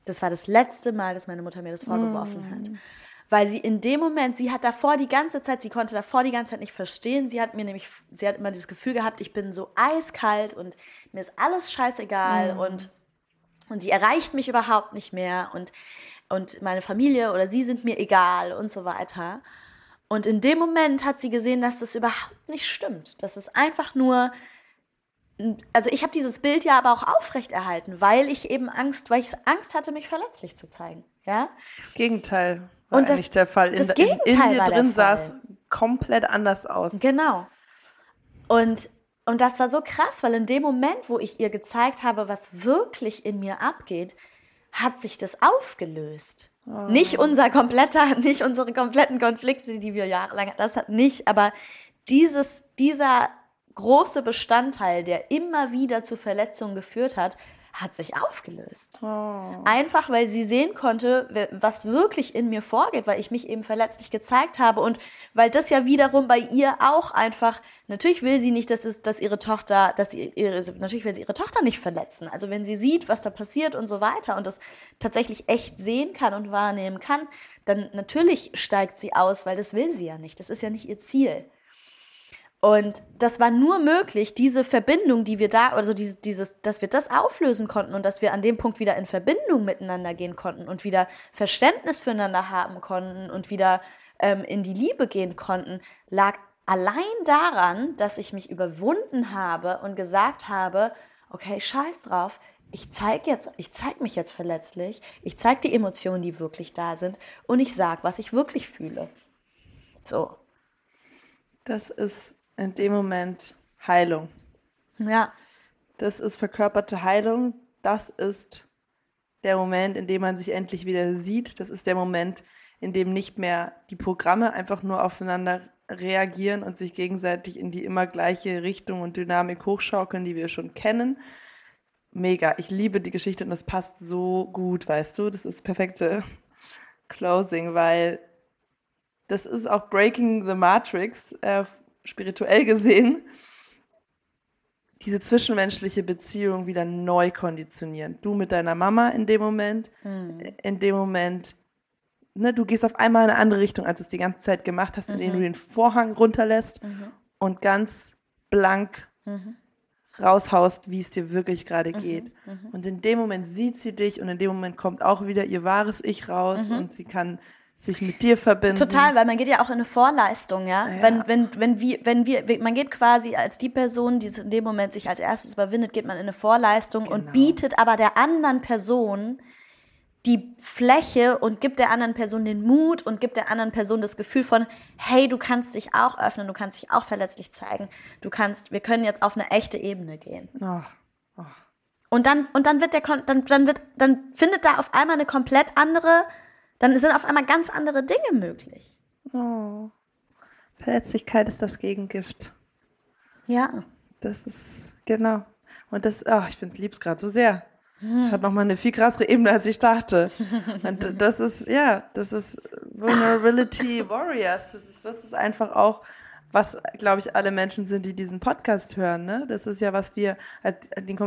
Das war das letzte Mal, dass meine Mutter mir das vorgeworfen mhm. hat. Weil sie in dem Moment, sie hat davor die ganze Zeit, sie konnte davor die ganze Zeit nicht verstehen. Sie hat mir nämlich, sie hat immer dieses Gefühl gehabt, ich bin so eiskalt und mir ist alles scheißegal mhm. und und sie erreicht mich überhaupt nicht mehr und, und meine Familie oder sie sind mir egal und so weiter. Und in dem Moment hat sie gesehen, dass das überhaupt nicht stimmt. Das ist einfach nur, also ich habe dieses Bild ja aber auch aufrechterhalten, weil ich eben Angst, weil ich Angst hatte, mich verletzlich zu zeigen. Ja? Das Gegenteil war und das, eigentlich der Fall. In, das Gegenteil in, in dir drin sah es komplett anders aus. Genau. Und und das war so krass, weil in dem Moment, wo ich ihr gezeigt habe, was wirklich in mir abgeht, hat sich das aufgelöst. Oh. Nicht unser kompletter, nicht unsere kompletten Konflikte, die wir jahrelang, das hat nicht, aber dieses, dieser große Bestandteil, der immer wieder zu Verletzungen geführt hat, hat sich aufgelöst. Oh. Einfach weil sie sehen konnte, was wirklich in mir vorgeht, weil ich mich eben verletzlich gezeigt habe und weil das ja wiederum bei ihr auch einfach, natürlich will sie nicht, dass, es, dass ihre Tochter, dass sie ihre, natürlich will sie ihre Tochter nicht verletzen. Also wenn sie sieht, was da passiert und so weiter und das tatsächlich echt sehen kann und wahrnehmen kann, dann natürlich steigt sie aus, weil das will sie ja nicht. Das ist ja nicht ihr Ziel. Und das war nur möglich, diese Verbindung, die wir da, also dieses, dieses, dass wir das auflösen konnten und dass wir an dem Punkt wieder in Verbindung miteinander gehen konnten und wieder Verständnis füreinander haben konnten und wieder ähm, in die Liebe gehen konnten, lag allein daran, dass ich mich überwunden habe und gesagt habe, okay, scheiß drauf, ich zeige jetzt, ich zeige mich jetzt verletzlich, ich zeige die Emotionen, die wirklich da sind und ich sage, was ich wirklich fühle. So. Das ist in dem Moment Heilung. Ja. Das ist verkörperte Heilung. Das ist der Moment, in dem man sich endlich wieder sieht. Das ist der Moment, in dem nicht mehr die Programme einfach nur aufeinander reagieren und sich gegenseitig in die immer gleiche Richtung und Dynamik hochschaukeln, die wir schon kennen. Mega. Ich liebe die Geschichte und das passt so gut, weißt du? Das ist perfekte Closing, weil das ist auch Breaking the Matrix, äh, spirituell gesehen diese zwischenmenschliche Beziehung wieder neu konditionieren. Du mit deiner Mama in dem Moment, mhm. in dem Moment, ne, du gehst auf einmal in eine andere Richtung, als du es die ganze Zeit gemacht hast, indem mhm. du den Vorhang runterlässt mhm. und ganz blank mhm. raushaust, wie es dir wirklich gerade mhm. geht. Mhm. Und in dem Moment sieht sie dich und in dem Moment kommt auch wieder ihr wahres Ich raus und sie kann sich mit dir verbinden. Total, weil man geht ja auch in eine Vorleistung, ja. ja. Wenn, wenn, wenn wir, wenn wir, man geht quasi als die Person, die in dem Moment sich als erstes überwindet, geht man in eine Vorleistung genau. und bietet aber der anderen Person die Fläche und gibt der anderen Person den Mut und gibt der anderen Person das Gefühl von, hey, du kannst dich auch öffnen, du kannst dich auch verletzlich zeigen, du kannst, wir können jetzt auf eine echte Ebene gehen. Oh. Oh. Und dann, und dann wird der, dann, dann wird, dann findet da auf einmal eine komplett andere dann sind auf einmal ganz andere Dinge möglich. Oh. Verletzlichkeit ist das Gegengift. Ja. Das ist, genau. Und das, oh, ich finde es lieb's gerade so sehr. Hm. Hat nochmal eine viel krassere Ebene, als ich dachte. Und das ist, ja, das ist Vulnerability Warriors. Das ist, das ist einfach auch, was, glaube ich, alle Menschen sind, die diesen Podcast hören. Ne? Das ist ja, was wir als,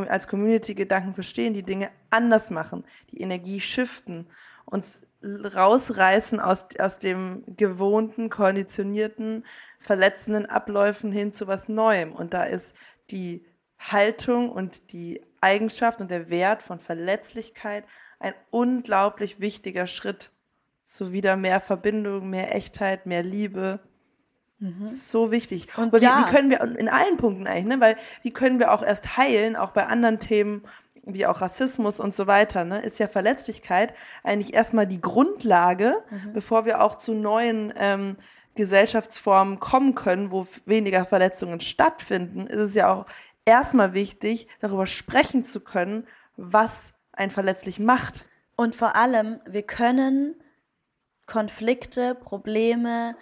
als Community-Gedanken verstehen, die Dinge anders machen, die Energie shiften, uns rausreißen aus, aus dem gewohnten, konditionierten, verletzenden Abläufen hin zu was Neuem. Und da ist die Haltung und die Eigenschaft und der Wert von Verletzlichkeit ein unglaublich wichtiger Schritt zu wieder mehr Verbindung, mehr Echtheit, mehr Liebe. Mhm. So wichtig. Und ja. wie, wie, können wir in allen Punkten eigentlich, ne? Weil wie können wir auch erst heilen, auch bei anderen Themen, wie auch Rassismus und so weiter, ne, ist ja Verletzlichkeit eigentlich erstmal die Grundlage, mhm. bevor wir auch zu neuen ähm, Gesellschaftsformen kommen können, wo weniger Verletzungen stattfinden, ist es ja auch erstmal wichtig, darüber sprechen zu können, was ein verletzlich macht. Und vor allem, wir können Konflikte, Probleme,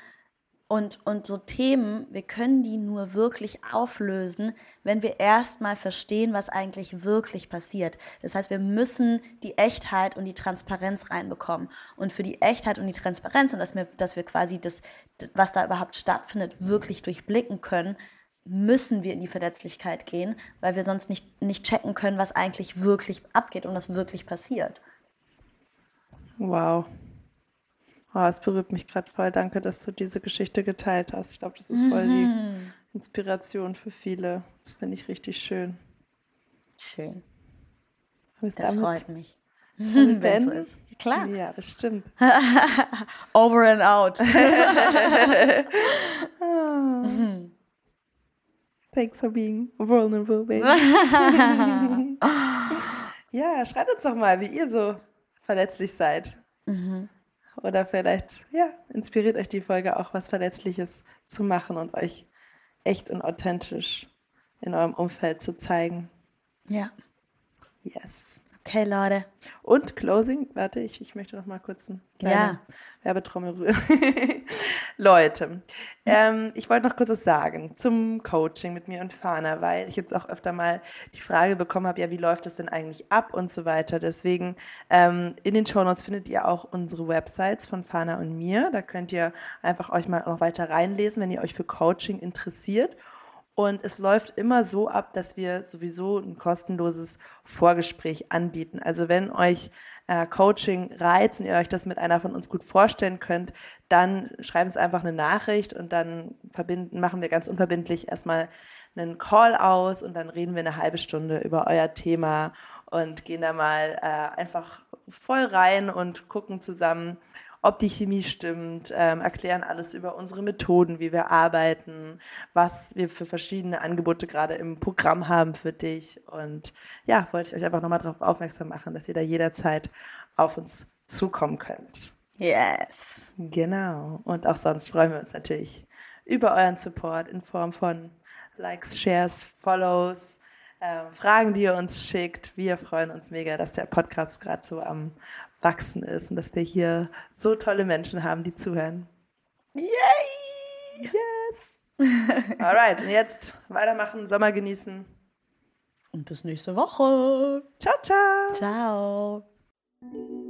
und, und so Themen, wir können die nur wirklich auflösen, wenn wir erstmal verstehen, was eigentlich wirklich passiert. Das heißt, wir müssen die Echtheit und die Transparenz reinbekommen. Und für die Echtheit und die Transparenz und dass wir, dass wir quasi das, was da überhaupt stattfindet, wirklich durchblicken können, müssen wir in die Verletzlichkeit gehen, weil wir sonst nicht, nicht checken können, was eigentlich wirklich abgeht und was wirklich passiert. Wow. Oh, es berührt mich gerade voll. Danke, dass du diese Geschichte geteilt hast. Ich glaube, das ist voll die mhm. Inspiration für viele. Das finde ich richtig schön. Schön. das damit? freut mich. Wenn so ist. Klar. Ja, das stimmt. Over and out. oh. Thanks for being vulnerable, baby. ja, schreibt uns doch mal, wie ihr so verletzlich seid. Mhm. Oder vielleicht, ja, inspiriert euch die Folge auch, was Verletzliches zu machen und euch echt und authentisch in eurem Umfeld zu zeigen. Ja. Yes. Okay, Leute. Und Closing, warte, ich, ich möchte noch mal kurz eine kleine ja. Werbetrommel rühren. Leute, ähm, ich wollte noch kurz was sagen zum Coaching mit mir und Fana, weil ich jetzt auch öfter mal die Frage bekommen habe, ja, wie läuft das denn eigentlich ab und so weiter. Deswegen ähm, in den Show Notes findet ihr auch unsere Websites von Fana und mir. Da könnt ihr einfach euch mal noch weiter reinlesen, wenn ihr euch für Coaching interessiert. Und es läuft immer so ab, dass wir sowieso ein kostenloses Vorgespräch anbieten. Also wenn euch äh, Coaching reizt und ihr euch das mit einer von uns gut vorstellen könnt, dann schreibt uns einfach eine Nachricht und dann verbinden, machen wir ganz unverbindlich erstmal einen Call aus und dann reden wir eine halbe Stunde über euer Thema und gehen da mal äh, einfach voll rein und gucken zusammen, ob die Chemie stimmt, ähm, erklären alles über unsere Methoden, wie wir arbeiten, was wir für verschiedene Angebote gerade im Programm haben für dich. Und ja, wollte ich euch einfach nochmal darauf aufmerksam machen, dass ihr da jederzeit auf uns zukommen könnt. Yes. Genau. Und auch sonst freuen wir uns natürlich über euren Support in Form von Likes, Shares, Follows, äh, Fragen, die ihr uns schickt. Wir freuen uns mega, dass der Podcast gerade so am Wachsen ist und dass wir hier so tolle Menschen haben, die zuhören. Yay! Yes! Alright, und jetzt weitermachen, Sommer genießen. Und bis nächste Woche. Ciao, ciao. Ciao.